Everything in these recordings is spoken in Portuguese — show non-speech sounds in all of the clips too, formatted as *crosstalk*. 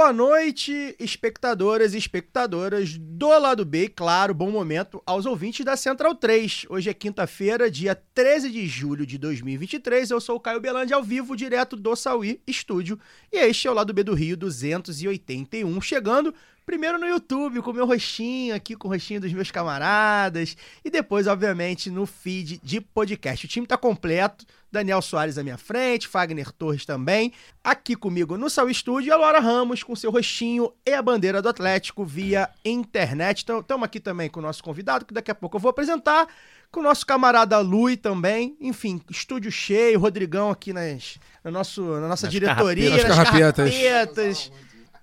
Boa noite, espectadoras e espectadoras do lado B, claro, bom momento aos ouvintes da Central 3. Hoje é quinta-feira, dia 13 de julho de 2023. Eu sou o Caio Belandi, ao vivo, direto do Sauí Estúdio. E este é o lado B do Rio 281, chegando primeiro no YouTube, com o meu rostinho aqui, com o rostinho dos meus camaradas. E depois, obviamente, no feed de podcast. O time tá completo. Daniel Soares à minha frente, Fagner Torres também. Aqui comigo no Sauí Estúdio, a Laura Ramos com seu rostinho e a bandeira do Atlético via internet. Então, estamos aqui também com o nosso convidado, que daqui a pouco eu vou apresentar. Com o nosso camarada Lui também. Enfim, estúdio cheio, Rodrigão aqui nas, no nosso, na nossa Nas diretoria, carrapetas. Nas carrapetas. carrapetas.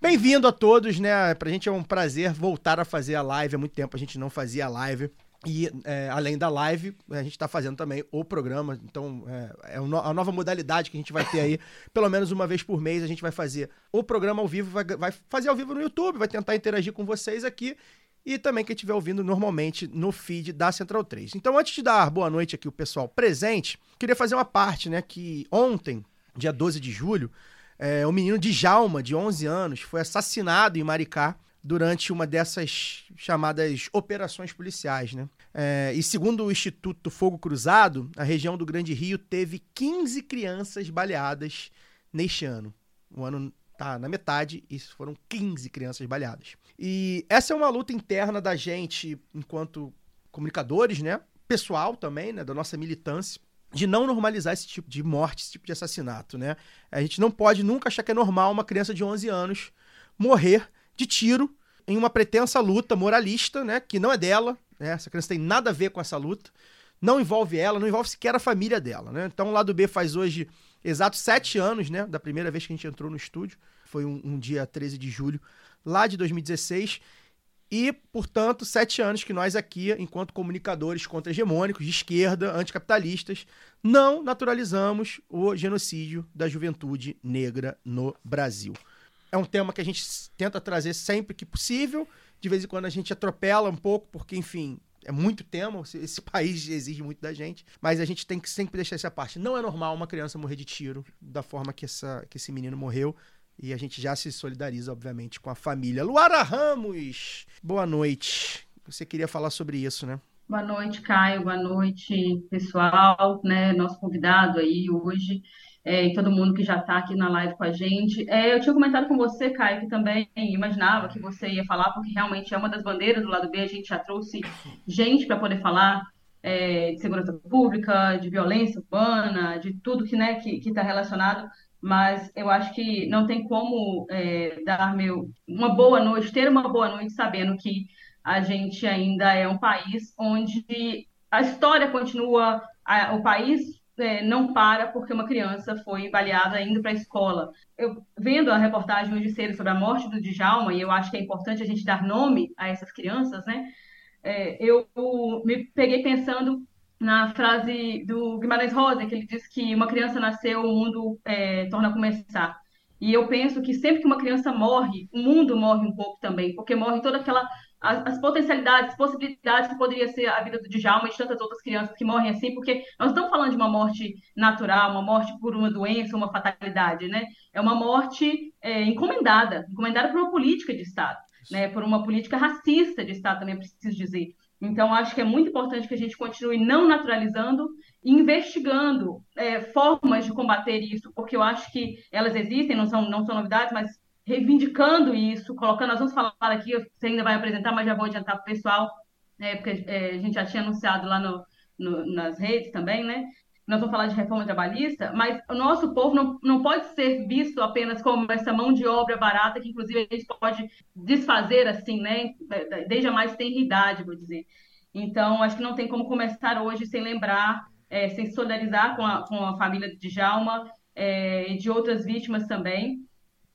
Bem-vindo a todos, né? Pra gente é um prazer voltar a fazer a live. Há muito tempo a gente não fazia a live. E é, além da live, a gente está fazendo também o programa. Então, é, é uma- a nova modalidade que a gente vai ter aí. *coughs* Pelo menos uma vez por mês, a gente vai fazer o programa ao vivo, vai, vai fazer ao vivo no YouTube, vai tentar interagir com vocês aqui. E também quem estiver ouvindo normalmente no feed da Central 3. Então, antes de dar boa noite aqui o pessoal presente, queria fazer uma parte, né? Que ontem, dia 12 de julho, é, o menino Djalma, de 11 anos, foi assassinado em Maricá durante uma dessas chamadas operações policiais, né? É, e segundo o Instituto Fogo Cruzado, a região do Grande Rio teve 15 crianças baleadas neste ano. O ano tá na metade e foram 15 crianças baleadas. E essa é uma luta interna da gente enquanto comunicadores, né? Pessoal também, né? Da nossa militância de não normalizar esse tipo de morte, esse tipo de assassinato, né? A gente não pode nunca achar que é normal uma criança de 11 anos morrer de tiro em uma pretensa luta moralista, né? Que não é dela, né? Essa criança tem nada a ver com essa luta. Não envolve ela, não envolve sequer a família dela, né? Então o lado B faz hoje exatos sete anos, né? Da primeira vez que a gente entrou no estúdio. Foi um, um dia 13 de julho, lá de 2016. E, portanto, sete anos que nós aqui, enquanto comunicadores contra-hegemônicos, de esquerda, anticapitalistas, não naturalizamos o genocídio da juventude negra no Brasil. É um tema que a gente tenta trazer sempre que possível. De vez em quando a gente atropela um pouco, porque, enfim, é muito tema. Esse *laughs* país exige muito da gente. Mas a gente tem que sempre deixar essa parte. Não é normal uma criança morrer de tiro da forma que, essa, que esse menino morreu. E a gente já se solidariza, obviamente, com a família. Luara Ramos, boa noite. Você queria falar sobre isso, né? Boa noite, Caio. Boa noite, pessoal, né? Nosso convidado aí hoje, é, e todo mundo que já está aqui na live com a gente. É, eu tinha comentado com você, Caio, que também imaginava que você ia falar, porque realmente é uma das bandeiras do lado B. A gente já trouxe gente para poder falar é, de segurança pública, de violência urbana, de tudo que né, que está relacionado. Mas eu acho que não tem como é, dar meu uma boa noite, ter uma boa noite sabendo que a gente ainda é um país onde a história continua, a- o país é, não para porque uma criança foi baleada indo para a escola. Eu vendo a reportagem hoje cedo sobre a morte do Djalma, e eu acho que é importante a gente dar nome a essas crianças, né? É, eu me peguei pensando na frase do Guimarães Rosa, que ele diz que uma criança nasceu, o mundo é, torna a começar. E eu penso que sempre que uma criança morre, o mundo morre um pouco também, porque morre toda aquela as, as potencialidades, possibilidades que poderia ser a vida do Djalma e de tantas outras crianças que morrem assim, porque nós estamos falando de uma morte natural, uma morte por uma doença, uma fatalidade, né? É uma morte é, encomendada, encomendada por uma política de Estado, né? Por uma política racista de Estado, também preciso dizer. Então, acho que é muito importante que a gente continue não naturalizando e investigando é, formas de combater isso, porque eu acho que elas existem, não são, não são novidades, mas reivindicando isso, colocando, nós vamos falar aqui, você ainda vai apresentar, mas já vou adiantar para o pessoal, né, porque é, a gente já tinha anunciado lá no, no, nas redes também, né? Nós vamos falar de reforma trabalhista, mas o nosso povo não, não pode ser visto apenas como essa mão de obra barata, que inclusive a gente pode desfazer assim, né? Desde a mais tenridade, vou dizer. Então, acho que não tem como começar hoje sem lembrar, é, sem solidarizar com a, com a família de Djalma é, e de outras vítimas também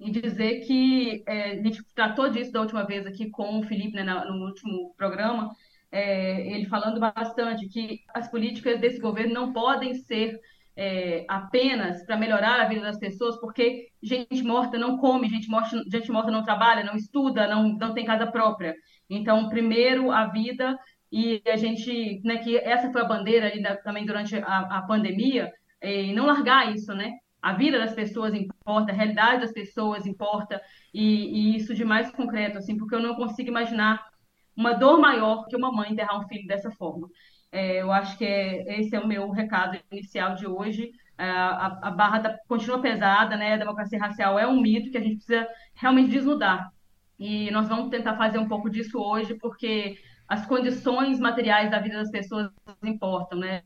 e dizer que é, a gente tratou disso da última vez aqui com o Felipe, né, no último programa, é, ele falando bastante que as políticas desse governo não podem ser é, apenas para melhorar a vida das pessoas, porque gente morta não come, gente morta, gente morta não trabalha, não estuda, não, não tem casa própria. Então, primeiro a vida e a gente, né, que essa foi a bandeira ali da, também durante a, a pandemia, e não largar isso, né? a vida das pessoas importa, a realidade das pessoas importa, e, e, isso de mais concreto, assim, porque eu não consigo imaginar uma dor maior que uma mãe enterrar um filho dessa forma. É, eu acho que é, esse é o meu recado inicial de hoje. É, a, a, barra da, continua pesada, né? A democracia racial é um mito que a gente precisa realmente desnudar. E nós vamos tentar fazer um pouco disso hoje, porque as condições materiais da vida das pessoas importam, né?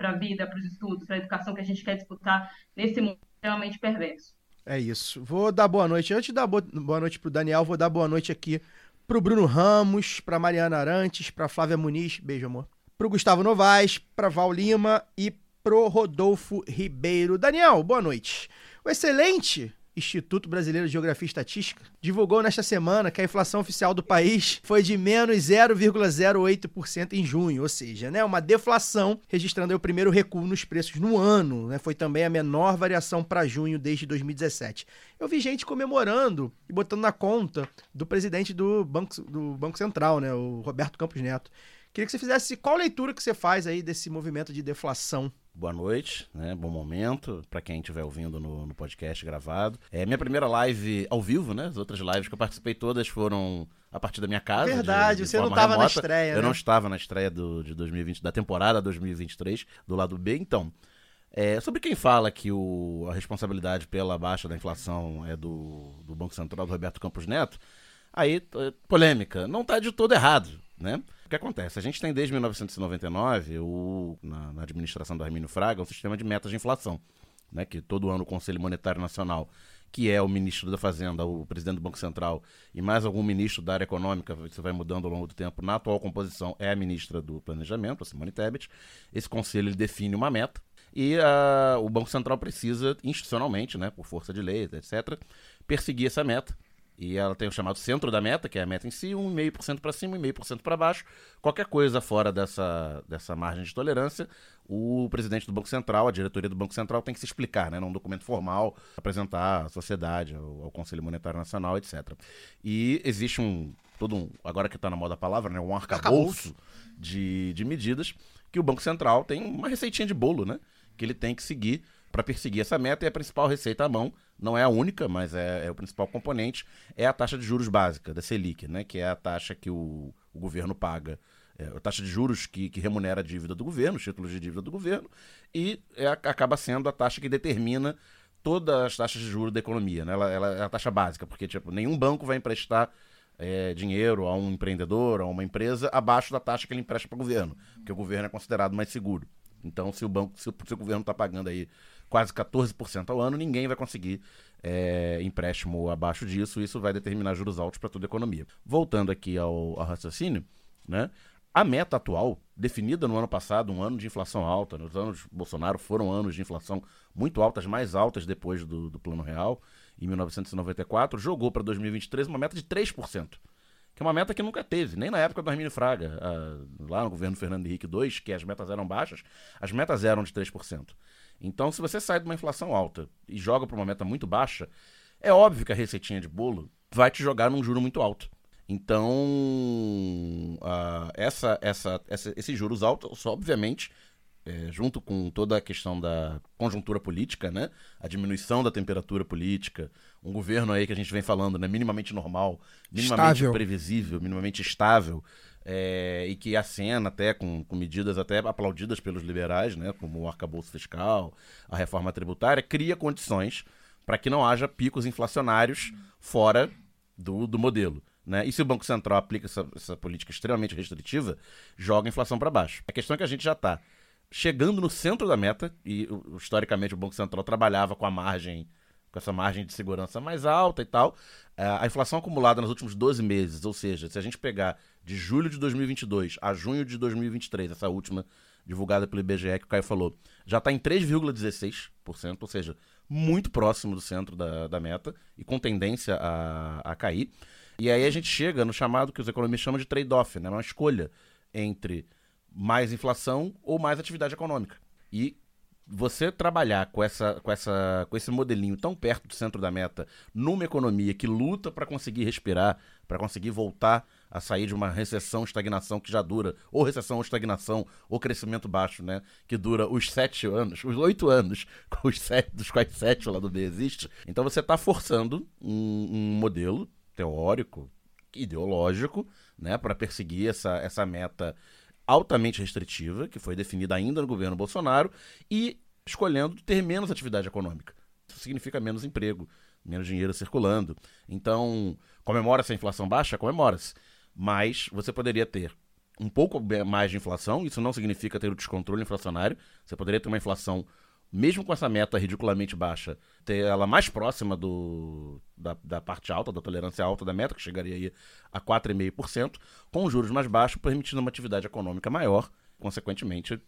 para a vida, para os estudos, para a educação que a gente quer disputar nesse mundo extremamente perverso. É isso. Vou dar boa noite. Antes de dar boa noite para o Daniel, vou dar boa noite aqui para o Bruno Ramos, para Mariana Arantes, para Flávia Muniz, beijo amor, para o Gustavo Novaes, para Val Lima e pro Rodolfo Ribeiro. Daniel, boa noite. O excelente Instituto Brasileiro de Geografia e Estatística, divulgou nesta semana que a inflação oficial do país foi de menos 0,08% em junho, ou seja, né, uma deflação, registrando o primeiro recuo nos preços no ano. Né, foi também a menor variação para junho desde 2017. Eu vi gente comemorando e botando na conta do presidente do Banco, do Banco Central, né, o Roberto Campos Neto. Queria que você fizesse qual leitura que você faz aí desse movimento de deflação boa noite, né? Bom momento para quem estiver ouvindo no, no, podcast gravado. É minha primeira live ao vivo, né? As outras lives que eu participei todas foram a partir da minha casa. Verdade, de, de você não estava na estreia. Eu né? não estava na estreia do, de 2020, da temporada 2023, do lado B. Então, é, sobre quem fala que o, a responsabilidade pela baixa da inflação é do, do Banco Central do Roberto Campos Neto, aí, polêmica, não está de todo errado, né? que acontece? A gente tem desde 1999, o, na, na administração do Armínio Fraga, um sistema de metas de inflação. Né, que todo ano o Conselho Monetário Nacional, que é o ministro da Fazenda, o presidente do Banco Central e mais algum ministro da área econômica, isso vai mudando ao longo do tempo, na atual composição é a ministra do Planejamento, a Simone Tebet. Esse conselho define uma meta e uh, o Banco Central precisa, institucionalmente, né, por força de lei, etc., perseguir essa meta e ela tem o chamado centro da meta, que é a meta em si, 1,5% para cima e 1,5% para baixo. Qualquer coisa fora dessa, dessa margem de tolerância, o presidente do Banco Central, a diretoria do Banco Central tem que se explicar, né, num documento formal, apresentar à sociedade, ao, ao Conselho Monetário Nacional, etc. E existe um, todo um, agora que está na moda a palavra, né, um arcabouço de, de medidas que o Banco Central tem uma receitinha de bolo, né, que ele tem que seguir para perseguir essa meta e a principal receita à mão, não é a única, mas é, é, o principal componente, é a taxa de juros básica, da Selic, né, que é a taxa que o, o governo paga, é, a taxa de juros que, que, remunera a dívida do governo, os títulos de dívida do governo, e é, acaba sendo a taxa que determina todas as taxas de juros da economia. Né? Ela, ela é a taxa básica, porque tipo, nenhum banco vai emprestar é, dinheiro a um empreendedor, a uma empresa, abaixo da taxa que ele empresta para o governo, porque o governo é considerado mais seguro. Então, se o banco, se o, se o governo está pagando aí quase 14% ao ano, ninguém vai conseguir é, empréstimo abaixo disso, isso vai determinar juros altos para toda a economia. Voltando aqui ao, ao raciocínio, né? A meta atual, definida no ano passado, um ano de inflação alta, nos anos Bolsonaro foram anos de inflação muito altas, mais altas depois do, do Plano Real, em 1994, jogou para 2023 uma meta de 3%, que é uma meta que nunca teve, nem na época do Armínio Fraga, lá no governo Fernando Henrique II, que as metas eram baixas, as metas eram de 3%. Então, se você sai de uma inflação alta e joga para uma meta muito baixa, é óbvio que a receitinha de bolo vai te jogar num juro muito alto. Então, uh, essa, essa, essa, esses juros altos, obviamente, é, junto com toda a questão da conjuntura política, né? A diminuição da temperatura política, um governo aí que a gente vem falando, né? Minimamente normal, minimamente Estável. previsível, minimamente estável, é, e que acena até com, com medidas até aplaudidas pelos liberais, né? Como o arcabouço fiscal, a reforma tributária, cria condições para que não haja picos inflacionários fora do, do modelo. Né? E se o Banco Central aplica essa, essa política extremamente restritiva, joga a inflação para baixo. A questão é que a gente já está chegando no centro da meta, e historicamente o Banco Central trabalhava com a margem, com essa margem de segurança mais alta e tal. É, a inflação acumulada nos últimos 12 meses, ou seja, se a gente pegar de julho de 2022 a junho de 2023, essa última divulgada pelo IBGE que o Caio falou, já está em 3,16%, ou seja, muito próximo do centro da, da meta e com tendência a, a cair. E aí a gente chega no chamado que os economistas chamam de trade-off, né? uma escolha entre mais inflação ou mais atividade econômica. E você trabalhar com, essa, com, essa, com esse modelinho tão perto do centro da meta, numa economia que luta para conseguir respirar, para conseguir voltar a sair de uma recessão, estagnação que já dura, ou recessão ou estagnação, ou crescimento baixo, né? Que dura os sete anos, os oito anos, *laughs* os sete, dos quais sete lá do B existe. Então você está forçando um, um modelo teórico, ideológico, né, para perseguir essa, essa meta altamente restritiva, que foi definida ainda no governo Bolsonaro, e escolhendo ter menos atividade econômica. Isso significa menos emprego, menos dinheiro circulando. Então, comemora-se a inflação baixa? Comemora-se. Mas você poderia ter um pouco mais de inflação, isso não significa ter o descontrole inflacionário. Você poderia ter uma inflação, mesmo com essa meta ridiculamente baixa, ter ela mais próxima do, da, da parte alta, da tolerância alta da meta, que chegaria aí a 4,5%, com juros mais baixos, permitindo uma atividade econômica maior, consequentemente,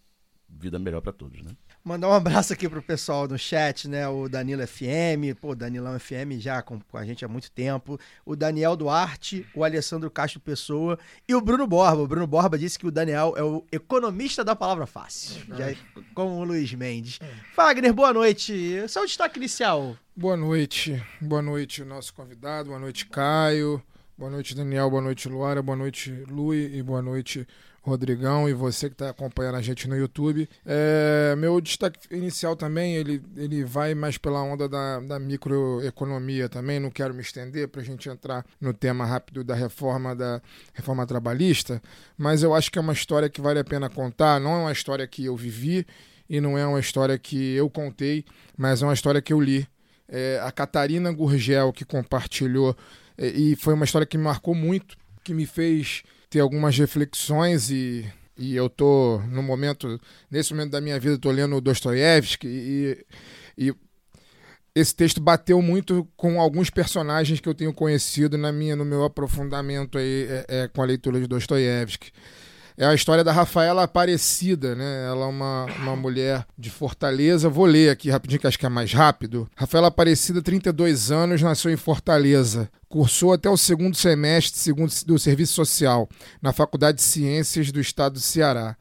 vida melhor para todos, né? Mandar um abraço aqui pro pessoal no chat, né? O Danilo FM, pô, Danilão FM já com, com, a gente há muito tempo. O Daniel Duarte, o Alessandro Castro Pessoa e o Bruno Borba. O Bruno Borba disse que o Daniel é o economista da palavra fácil, já, como o Luiz Mendes. Fagner, boa noite. Seu destaque inicial. Boa noite. Boa noite, nosso convidado. Boa noite, Caio. Boa noite, Daniel. Boa noite, Luara. Boa noite, Lui. E boa noite, Rodrigão e você que está acompanhando a gente no YouTube. É, meu destaque inicial também, ele, ele vai mais pela onda da, da microeconomia também, não quero me estender para a gente entrar no tema rápido da reforma da reforma trabalhista, mas eu acho que é uma história que vale a pena contar, não é uma história que eu vivi e não é uma história que eu contei, mas é uma história que eu li. É, a Catarina Gurgel que compartilhou é, e foi uma história que me marcou muito, que me fez ter algumas reflexões e, e eu tô no momento, nesse momento da minha vida, tô lendo Dostoiévski e, e esse texto bateu muito com alguns personagens que eu tenho conhecido na minha, no meu aprofundamento aí é, é, com a leitura de Dostoiévski é a história da Rafaela Aparecida, né? Ela é uma, uma mulher de Fortaleza. Vou ler aqui rapidinho, que acho que é mais rápido. Rafaela Aparecida, 32 anos, nasceu em Fortaleza. Cursou até o segundo semestre segundo, do Serviço Social, na Faculdade de Ciências do Estado do Ceará.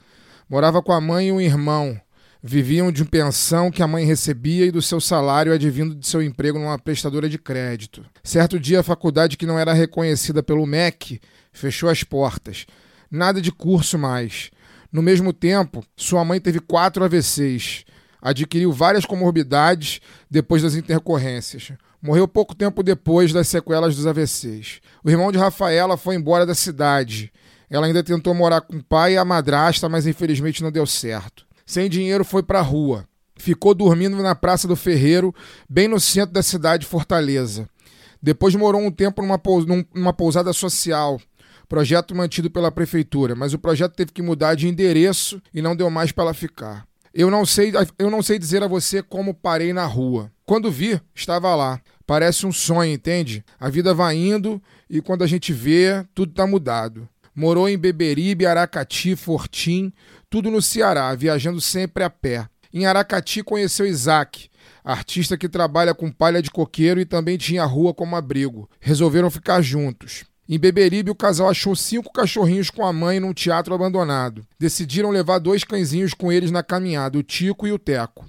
Morava com a mãe e um irmão. Viviam de pensão que a mãe recebia e do seu salário advindo de seu emprego numa prestadora de crédito. Certo dia, a faculdade, que não era reconhecida pelo MEC, fechou as portas nada de curso mais. No mesmo tempo, sua mãe teve quatro AVCs, adquiriu várias comorbidades depois das intercorrências. Morreu pouco tempo depois das sequelas dos AVCs. O irmão de Rafaela foi embora da cidade. Ela ainda tentou morar com o pai e a madrasta, mas infelizmente não deu certo. Sem dinheiro, foi para a rua. Ficou dormindo na Praça do Ferreiro, bem no centro da cidade de Fortaleza. Depois morou um tempo numa, numa pousada social, projeto mantido pela prefeitura, mas o projeto teve que mudar de endereço e não deu mais para ela ficar. Eu não sei, eu não sei dizer a você como parei na rua. Quando vi, estava lá. Parece um sonho, entende? A vida vai indo e quando a gente vê, tudo está mudado. Morou em Beberibe, Aracati, Fortim, tudo no Ceará, viajando sempre a pé. Em Aracati conheceu Isaac, artista que trabalha com palha de coqueiro e também tinha a rua como abrigo. Resolveram ficar juntos. Em Beberibe, o casal achou cinco cachorrinhos com a mãe num teatro abandonado. Decidiram levar dois cãezinhos com eles na caminhada, o Tico e o Teco.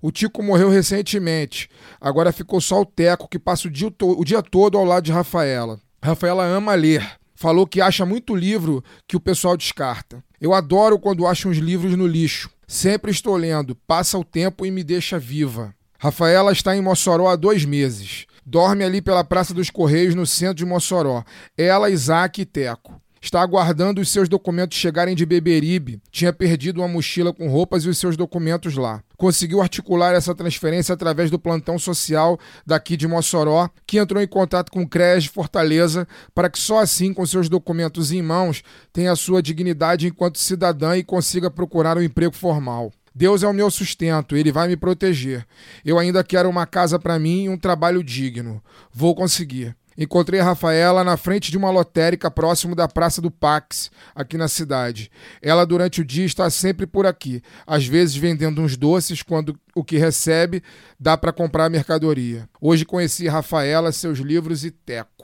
O Tico morreu recentemente. Agora ficou só o Teco, que passa o dia, o dia todo ao lado de Rafaela. Rafaela ama ler. Falou que acha muito livro que o pessoal descarta. Eu adoro quando acho uns livros no lixo. Sempre estou lendo, passa o tempo e me deixa viva. Rafaela está em Mossoró há dois meses. Dorme ali pela Praça dos Correios, no centro de Mossoró. Ela, Isaac e Teco. Está aguardando os seus documentos chegarem de Beberibe. Tinha perdido uma mochila com roupas e os seus documentos lá. Conseguiu articular essa transferência através do plantão social daqui de Mossoró, que entrou em contato com o CRES de Fortaleza para que só assim, com seus documentos em mãos, tenha sua dignidade enquanto cidadã e consiga procurar um emprego formal. Deus é o meu sustento, ele vai me proteger. Eu ainda quero uma casa para mim e um trabalho digno. Vou conseguir. Encontrei a Rafaela na frente de uma lotérica próximo da Praça do Pax, aqui na cidade. Ela, durante o dia, está sempre por aqui, às vezes vendendo uns doces quando o que recebe dá para comprar mercadoria. Hoje conheci Rafaela, seus livros e Teco.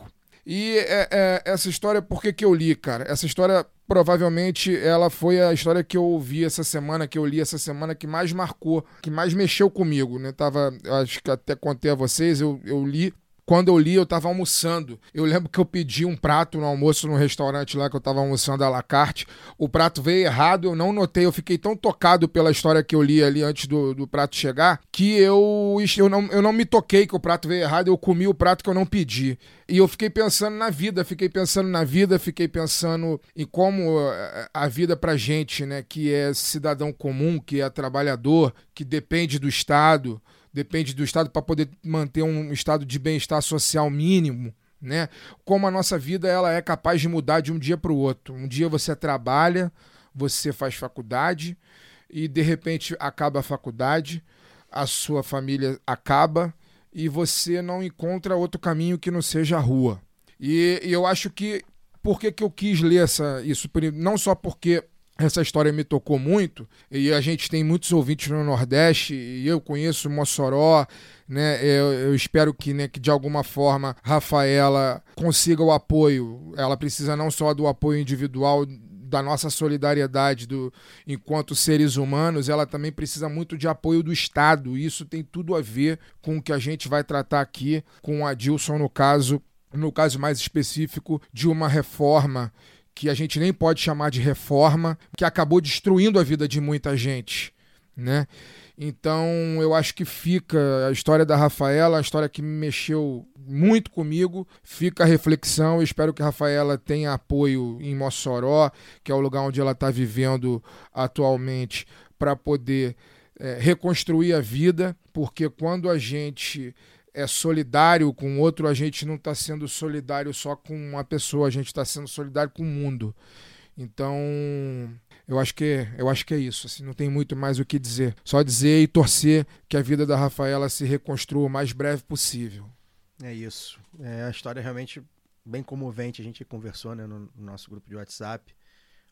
E é, é, essa história, por que, que eu li, cara? Essa história provavelmente ela foi a história que eu ouvi essa semana, que eu li essa semana, que mais marcou, que mais mexeu comigo, né? Tava, acho que até contei a vocês, eu, eu li quando eu li, eu tava almoçando. Eu lembro que eu pedi um prato no almoço no restaurante lá que eu tava almoçando à la carte. O prato veio errado, eu não notei. Eu fiquei tão tocado pela história que eu li ali antes do, do prato chegar que eu, eu, não, eu não me toquei que o prato veio errado. Eu comi o prato que eu não pedi. E eu fiquei pensando na vida, fiquei pensando na vida, fiquei pensando em como eh, a vida pra gente, né, que é cidadão comum, que é trabalhador, que depende do Estado depende do Estado para poder manter um estado de bem-estar social mínimo. Né? Como a nossa vida ela é capaz de mudar de um dia para o outro. Um dia você trabalha, você faz faculdade e de repente acaba a faculdade, a sua família acaba e você não encontra outro caminho que não seja a rua. E, e eu acho que por que, que eu quis ler essa, isso? Não só porque essa história me tocou muito e a gente tem muitos ouvintes no Nordeste e eu conheço Mossoró, né? Eu, eu, espero que, né, que de alguma forma Rafaela consiga o apoio. Ela precisa não só do apoio individual da nossa solidariedade do enquanto seres humanos, ela também precisa muito de apoio do Estado. Isso tem tudo a ver com o que a gente vai tratar aqui com a Dilson no caso, no caso mais específico de uma reforma que a gente nem pode chamar de reforma, que acabou destruindo a vida de muita gente, né? Então, eu acho que fica a história da Rafaela, a história que me mexeu muito comigo. Fica a reflexão. Eu espero que a Rafaela tenha apoio em Mossoró, que é o lugar onde ela está vivendo atualmente, para poder é, reconstruir a vida, porque quando a gente é solidário com outro, a gente não está sendo solidário só com uma pessoa, a gente está sendo solidário com o mundo. Então, eu acho que eu acho que é isso. Assim, não tem muito mais o que dizer. Só dizer e torcer que a vida da Rafaela se reconstrua o mais breve possível. É isso. É a história é realmente bem comovente. A gente conversou né, no nosso grupo de WhatsApp.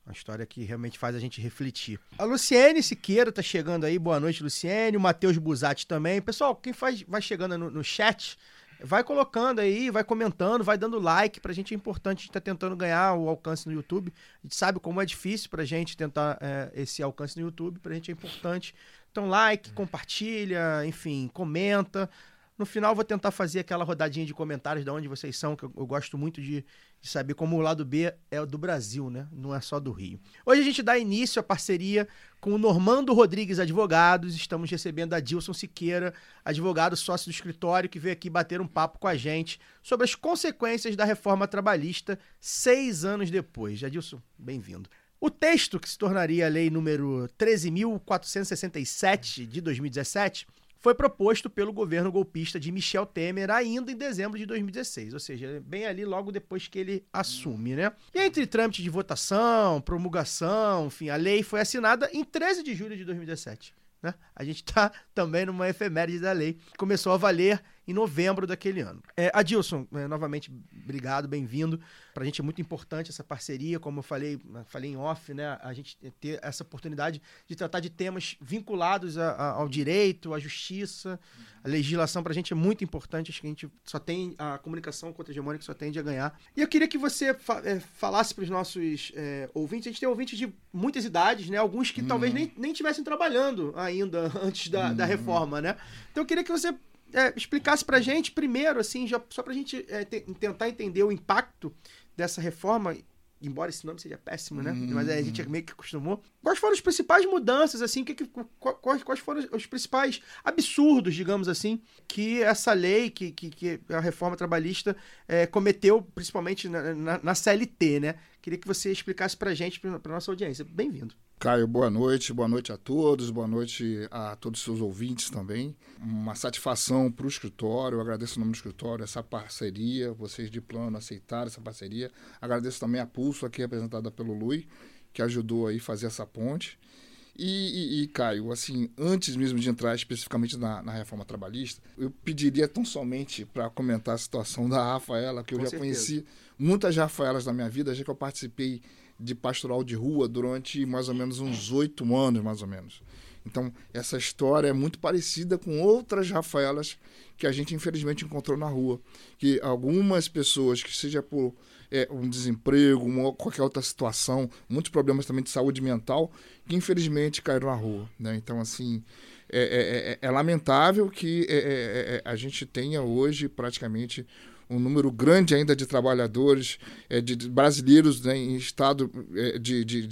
Uma história que realmente faz a gente refletir. A Luciene Siqueira tá chegando aí. Boa noite, Luciene. O Matheus Buzatti também. Pessoal, quem faz, vai chegando no, no chat, vai colocando aí, vai comentando, vai dando like. Pra gente é importante. A gente tá tentando ganhar o alcance no YouTube. A gente sabe como é difícil pra gente tentar é, esse alcance no YouTube. Pra gente é importante. Então, like, compartilha, enfim, comenta. No final, vou tentar fazer aquela rodadinha de comentários de onde vocês são, que eu, eu gosto muito de, de, saber como o lado B é do Brasil, né? Não é só do Rio. Hoje a gente dá início à parceria com o Normando Rodrigues Advogados. Estamos recebendo a Dilson Siqueira, advogado sócio do escritório, que veio aqui bater um papo com a gente sobre as consequências da reforma trabalhista seis anos depois. Adilson, bem-vindo. O texto que se tornaria a lei número 13.467 de 2017 foi proposto pelo governo golpista de Michel Temer ainda em dezembro de 2016, ou seja, bem ali logo depois que ele assume, né? E entre trâmite de votação, promulgação, enfim, a lei foi assinada em 13 de julho de 2017. Né? A gente está também numa efeméride da lei. Começou a valer em novembro daquele ano. É, Adilson, é, novamente, obrigado, bem-vindo. Para a gente é muito importante essa parceria, como eu falei, falei em off, né? A gente ter essa oportunidade de tratar de temas vinculados a, a, ao direito, à justiça, a legislação para a gente é muito importante. Acho que a gente só tem a comunicação contra-hegemônica só tende a ganhar. E eu queria que você fa é, falasse para os nossos é, ouvintes. A gente tem ouvintes de muitas idades, né? Alguns que talvez nem, nem estivessem trabalhando ainda *laughs* antes da, da reforma, né? Então eu queria que você é, explicasse para a gente primeiro, assim, já, só para a gente é, te, tentar entender o impacto dessa reforma, embora esse nome seja péssimo, né? Mas a gente meio que acostumou. Quais foram as principais mudanças, assim, que, que, quais, quais foram os principais absurdos, digamos assim, que essa lei, que, que, que a reforma trabalhista é, cometeu, principalmente na, na, na, CLT, né? Queria que você explicasse pra gente, pra, pra nossa audiência. Bem-vindo. Caio, boa noite, boa noite a todos, boa noite a todos os seus ouvintes também. Uma satisfação para o escritório, eu agradeço o nome do escritório, essa parceria, vocês de plano aceitaram essa parceria. Agradeço também a Pulso aqui representada pelo Lui, que ajudou aí fazer essa ponte. E, e, e, Caio, assim, antes mesmo de entrar especificamente na, na reforma trabalhista, eu pediria tão somente para comentar a situação da Rafaela, que eu Com já certeza. conheci muitas Rafaelas na minha vida, já que eu participei de pastoral de rua durante mais ou menos uns oito anos, mais ou menos. Então, essa história é muito parecida com outras Rafaelas que a gente infelizmente encontrou na rua. Que algumas pessoas, que seja por é, um desemprego, uma, qualquer outra situação, muitos problemas também de saúde mental, que infelizmente caíram na rua. Né? Então, assim, é, é, é, é lamentável que é, é, a gente tenha hoje praticamente um número grande ainda de trabalhadores, é, de, de brasileiros né, em estado é, de, de,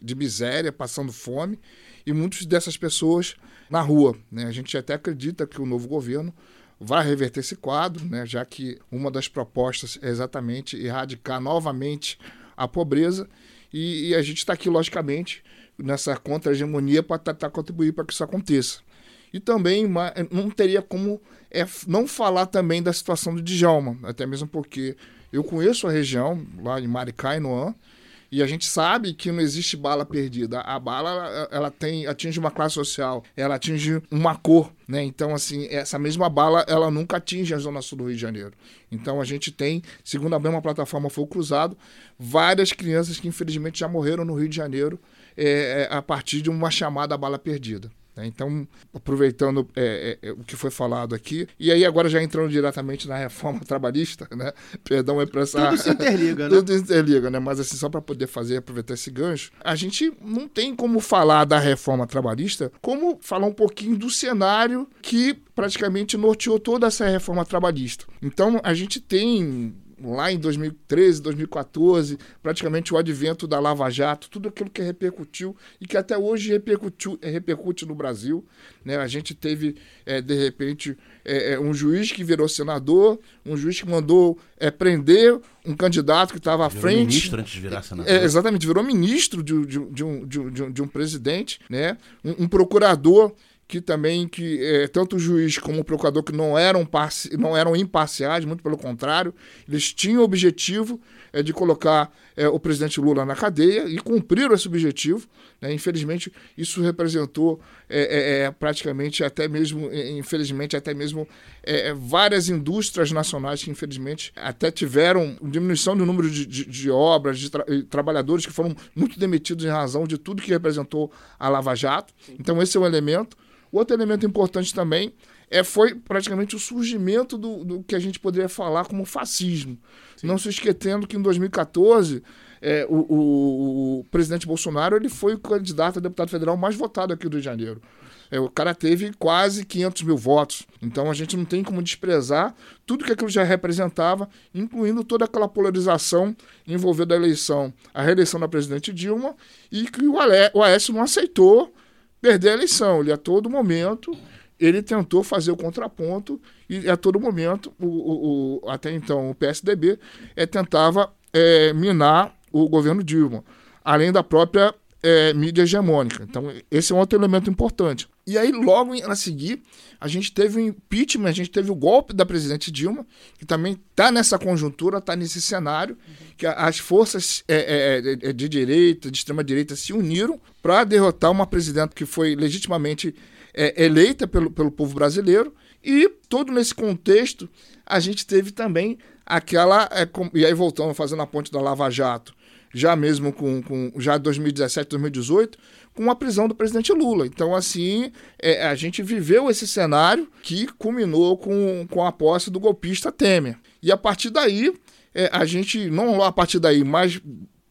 de, miséria, passando fome, e muitas dessas pessoas na rua. Né? A gente até acredita que o novo governo vai reverter esse quadro, né, já que uma das propostas é exatamente erradicar novamente a pobreza, e, e a gente está aqui, logicamente, nessa contra-hegemonia para tentar contribuir para que isso aconteça. E também não teria como é, não falar também da situação do Djalma, até mesmo porque eu conheço a região, lá em Maricá e Noã, e a gente sabe que não existe bala perdida. A bala, ela tem, atinge uma classe social, ela atinge uma cor, né? Então, assim, essa mesma bala, ela nunca atinge a zona sul do Rio de Janeiro. Então, a gente tem, segundo a mesma plataforma Fogo Cruzado, várias crianças que infelizmente já morreram no Rio de Janeiro é, a partir de uma chamada bala perdida. Né? Então, aproveitando é, é, é, o que foi falado aqui, e aí agora já entrando diretamente na reforma *laughs* trabalhista, né? Perdão é para essa... Tudo se interliga, *laughs* né? Tudo se interliga, né? Mas assim, só para poder fazer, aproveitar esse gancho, a gente não tem como falar da reforma trabalhista como falar um pouquinho do cenário que praticamente norteou toda essa reforma trabalhista. Então, a gente tem lá em 2013, 2014, praticamente o advento da Lava Jato, tudo aquilo que repercutiu e que até hoje repercutiu, repercute no Brasil. Né? A gente teve, é, de repente, é, um juiz que virou senador, um juiz que mandou é, prender um candidato que estava à frente. ministro antes de virar senador. É, exatamente, virou ministro de, de, de, um, de, um, de um presidente, né? um, um procurador que também que é, tanto o juiz como o procurador que não eram não eram imparciais, muito pelo contrário, eles tinham o objetivo é, de colocar é, o presidente Lula na cadeia e cumpriram esse objetivo. Né? Infelizmente, isso representou praticamente até mesmo, infelizmente, até mesmo várias indústrias nacionais que, infelizmente, até tiveram diminuição do número de, de, de obras, de tra trabalhadores que foram muito demitidos em razão de tudo que representou a Lava Jato. Então, esse é um elemento. Outro elemento importante também é, foi praticamente o surgimento do, do que a gente poderia falar como fascismo. Sim. Não se esquecendo que em 2014 é, o, o, o, presidente Bolsonaro ele foi o candidato a deputado federal mais votado aqui do Rio de Janeiro. É, o cara teve quase 500 mil votos. Então a gente não tem como desprezar tudo que aquilo já representava, incluindo toda aquela polarização envolvendo a eleição, a reeleição da presidente Dilma, e que o, Ale, o Aécio não aceitou perder a eleição. Ele a todo momento ele tentou fazer o contraponto e a todo momento o, o, o até então o PSDB é, tentava é, minar o governo Dilma, além da própria é, mídia hegemônica. Então esse é um outro elemento importante. E aí logo a seguir a gente teve o impeachment, a gente teve o golpe da presidente Dilma, que também está nessa conjuntura, está nesse cenário, que as forças é, é, é, de direita, de extrema direita se uniram para derrotar uma presidenta que foi legitimamente é, eleita pelo, pelo povo brasileiro E todo nesse contexto, a gente teve também aquela. É, e aí voltando, fazendo a ponte da Lava Jato, já mesmo com, com já 2017, 2018, com a prisão do presidente Lula. Então, assim, é, a gente viveu esse cenário que culminou com, com a posse do golpista Temer. E a partir daí, é, a gente, não a partir daí, mas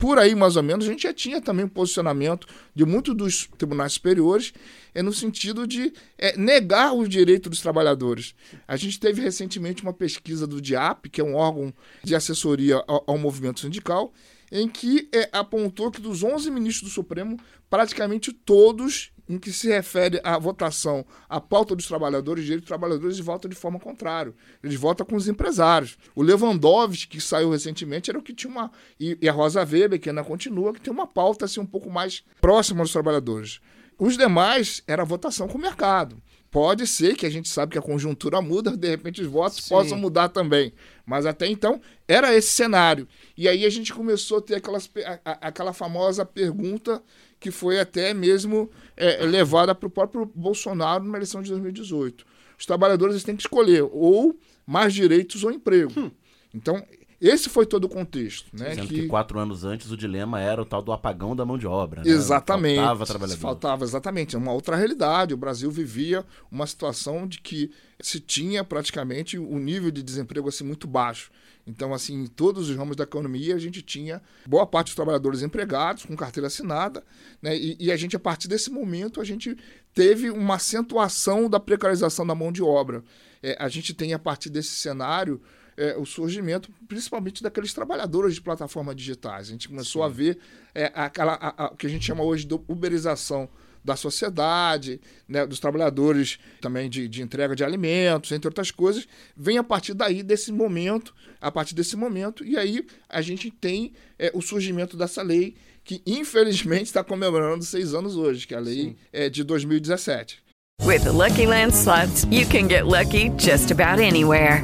por aí mais ou menos, a gente já tinha também um posicionamento de muitos dos tribunais superiores é no sentido de é, negar os direitos dos trabalhadores. A gente teve recentemente uma pesquisa do DIAP, que é um órgão de assessoria ao, ao movimento sindical, em que é, apontou que dos 11 ministros do Supremo, praticamente todos em que se refere à votação, à pauta dos trabalhadores, direitos dos trabalhadores, eles votam de forma contrária. Eles votam com os empresários. O Lewandowski, que saiu recentemente, era o que tinha uma. E, a Rosa Weber, que ainda continua, que tem uma pauta assim, um pouco mais próxima dos trabalhadores. Os demais era votação com o mercado. Pode ser que a gente sabe que a conjuntura muda, de repente os votos Sim. possam mudar também. Mas até então era esse cenário. E aí a gente começou a ter aquelas, a, aquela famosa pergunta que foi até mesmo é, levada para o próprio Bolsonaro numa eleição de 2018. Os trabalhadores têm que escolher ou mais direitos ou emprego. Hum. Então, esse foi todo o contexto. Né, Sendo que... que... quatro anos antes o dilema era o tal do apagão da mão de obra. Né? Exatamente. Faltava trabalhador. Faltava, exatamente. Uma outra realidade. O Brasil vivia uma situação de que se tinha praticamente um nível de desemprego assim, muito baixo. Então, assim, em todos os ramos da economia, a gente tinha boa parte dos trabalhadores empregados, com carteira assinada, né? E, e, a gente, a partir desse momento, a gente teve uma acentuação da precarização da mão de obra. É, a gente tem, a partir desse cenário, é, o surgimento, principalmente daqueles trabalhadores de plataformas digitais. A gente começou Sim. a ver é, aquela, a, a, o que a gente chama hoje de uberização da sociedade, né, dos trabalhadores também de, de, entrega de alimentos, entre outras coisas, vem a partir daí desse momento, a partir desse momento, e aí a gente tem é, o surgimento dessa lei que infelizmente está comemorando seis anos hoje, que é a lei Sim. é de 2017. With the Lucky Land slots, you can get lucky just about anywhere.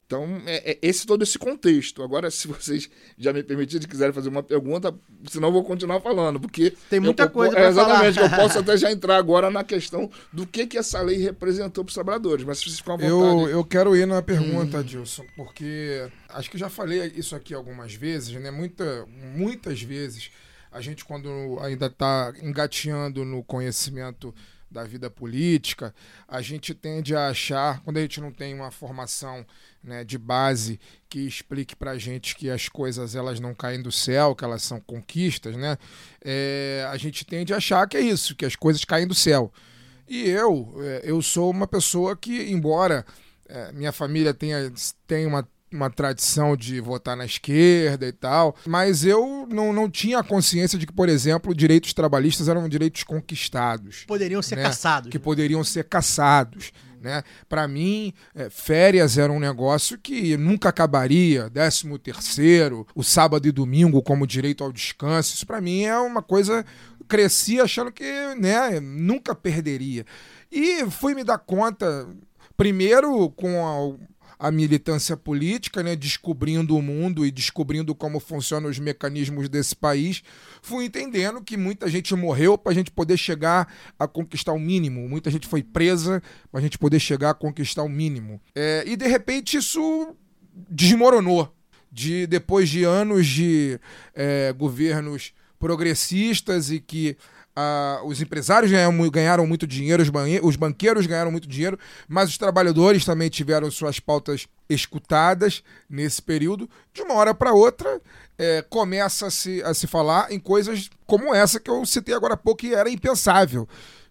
Então, é, é esse todo esse contexto. Agora, se vocês já me permitirem, quiserem fazer uma pergunta, senão eu vou continuar falando, porque... Tem muita eu, coisa é, Exatamente, eu posso *laughs* até já entrar agora na questão do que, que essa lei representou para os trabalhadores, mas se vocês ficam à vontade... Eu, eu quero ir na pergunta, hum. Dilson, porque acho que já falei isso aqui algumas vezes, né? Muita, muitas vezes a gente, quando ainda está engateando no conhecimento da vida política, a gente tende a achar, quando a gente não tem uma formação né, de base que explique para a gente que as coisas elas não caem do céu, que elas são conquistas, né, é, a gente tende a achar que é isso, que as coisas caem do céu. E eu, é, eu sou uma pessoa que, embora é, minha família tenha, tenha uma uma tradição de votar na esquerda e tal, mas eu não, não tinha consciência de que, por exemplo, direitos trabalhistas eram direitos conquistados. Poderiam ser né? caçados. Que poderiam ser caçados. Né? Para mim, é, férias era um negócio que nunca acabaria. Décimo terceiro, o sábado e domingo como direito ao descanso. Isso para mim é uma coisa. Cresci achando que né, nunca perderia. E fui me dar conta, primeiro com a, militância política, né, descobrindo o mundo e descobrindo como funcionam os mecanismos desse país, fui entendendo que muita gente morreu para a gente poder chegar a conquistar o mínimo. Muita gente foi presa para a gente poder chegar a conquistar o mínimo. É, e de repente isso desmoronou. De, depois de anos de é, governos progressistas e que os empresários ganharam, ganharam muito dinheiro, os, os banqueiros ganharam muito dinheiro, mas os trabalhadores também tiveram suas pautas escutadas nesse período. De uma hora para outra, é, começa a se, a se falar em coisas como essa que eu citei agora há pouco, que era impensável.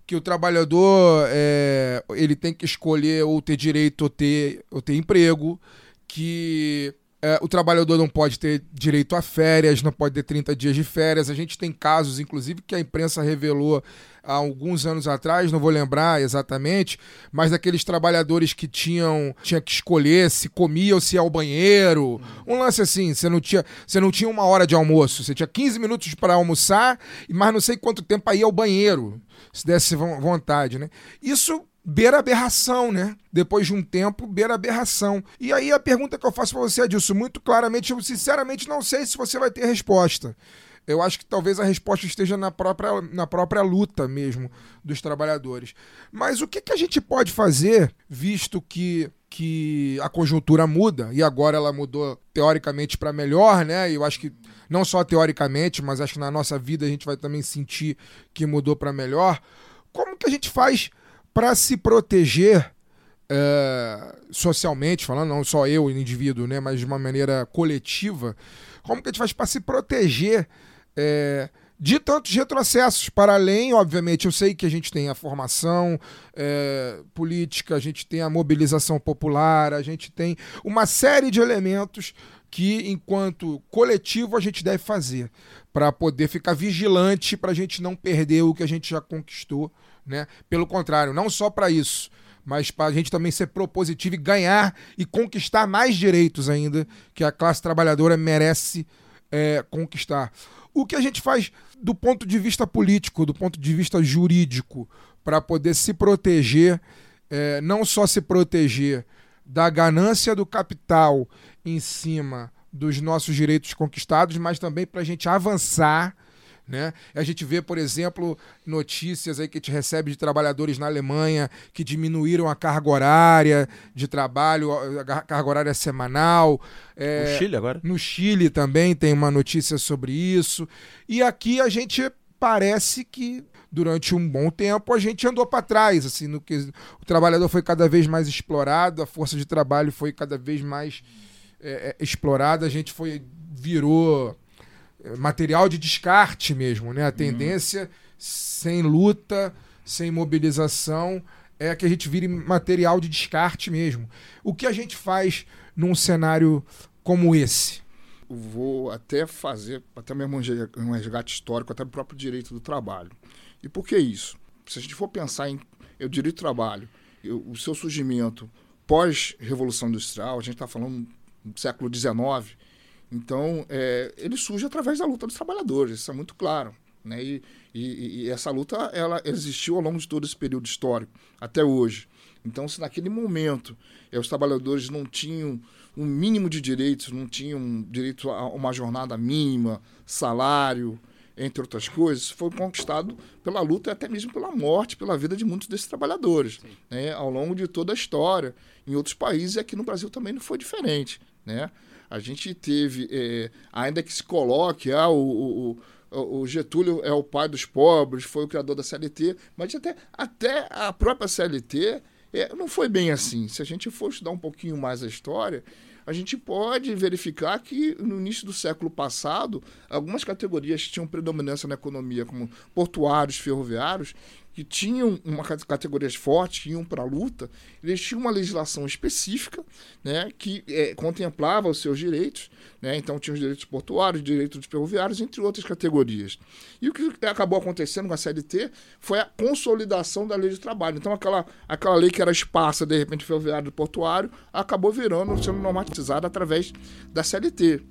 Que o trabalhador é, ele tem que escolher ou ter direito ou ter, ou ter emprego, que é, o trabalhador não pode ter direito a férias, não pode ter 30 dias de férias. A gente tem casos, inclusive, que a imprensa revelou há alguns anos atrás, não vou lembrar exatamente, mas daqueles trabalhadores que tinham tinha que escolher se comia ou se ia ao banheiro. Um lance assim, você não tinha, você não tinha uma hora de almoço, você tinha 15 minutos para almoçar, mas não sei quanto tempo ir ao banheiro, se desse von- vontade, né? Isso beira aberração, né? Depois de um tempo, beira aberração. E aí a pergunta que eu faço pra você é disso, muito claramente, eu sinceramente não sei se você vai ter resposta. Eu acho que talvez a resposta esteja na própria, na própria luta mesmo dos trabalhadores. Mas o que, que a gente pode fazer, visto que, que a conjuntura muda, e agora ela mudou teoricamente para melhor, né? E eu acho que não só teoricamente, mas acho que na nossa vida a gente vai também sentir que mudou para melhor. Como que a gente faz para se proteger é, socialmente falando, não só eu, indivíduo, né, mas de uma maneira coletiva, como que a gente faz para se proteger é, de tantos retrocessos? Para além, obviamente, eu sei que a gente tem a formação é, política, a gente tem a mobilização popular, a gente tem uma série de elementos que, enquanto coletivo, a gente deve fazer para poder ficar vigilante, para a gente não perder o que a gente já conquistou. Né? Pelo contrário, não só para isso, mas para a gente também ser propositivo e ganhar e conquistar mais direitos ainda que a classe trabalhadora merece é, conquistar. O que a gente faz do ponto de vista político, do ponto de vista jurídico, para poder se proteger, é, não só se proteger da ganância do capital em cima dos nossos direitos conquistados, mas também para a gente avançar. Né? A gente vê, por exemplo, notícias aí que a gente recebe de trabalhadores na Alemanha que diminuíram a carga horária de trabalho, a carga horária semanal. É, No Chile agora? No Chile também tem uma notícia sobre isso. E aqui a gente parece que durante um bom tempo a gente andou para trás, assim, no que o trabalhador foi cada vez mais explorado, a força de trabalho foi cada vez mais é, é, explorada, a gente foi virou material de descarte mesmo, né? A tendência sem luta, sem mobilização é que a gente vire material de descarte mesmo. O que a gente faz num cenário como esse? vou até fazer, até mesmo um resga- um resgate histórico, até o próprio direito do trabalho. E por que isso? Se a gente for pensar em o direito do trabalho, o o seu surgimento pós-revolução industrial, a gente está falando do século XIX, então é, ele surge através da luta dos trabalhadores, isso é muito claro. Né? E, e- e essa luta ela existiu ao longo de todo esse período histórico, até hoje. Então, se naquele momento eh, os trabalhadores não tinham um mínimo de direitos, não tinham direito a uma jornada mínima, salário, entre outras coisas, foi conquistado pela luta e até mesmo pela morte, pela vida de muitos desses trabalhadores, né? ao longo de toda a história. Em outros países, e aqui no Brasil também não foi diferente. Né? A gente teve, eh, ainda que se coloque, ah, o, o- o- o Getúlio é o pai dos pobres, foi o criador da CLT, mas até, até a própria CLT é, não foi bem assim. Se a gente for estudar um pouquinho mais a história, a gente pode verificar que no início do século passado, algumas categorias que tinham predominância na economia, como portuários, ferroviários, que tinham uma cate- categorias fortes, que iam para a luta, eles tinham uma legislação específica né, que eh, contemplava os seus direitos. Né, então, tinha os direitos portuários, direitos ferroviários, entre outras categorias. E o que acabou acontecendo com a CLT foi a consolidação da lei de trabalho. Então, aquela, aquela lei que era esparsa, de repente, ferroviário e portuário, acabou virando, sendo normatizada através da CLT.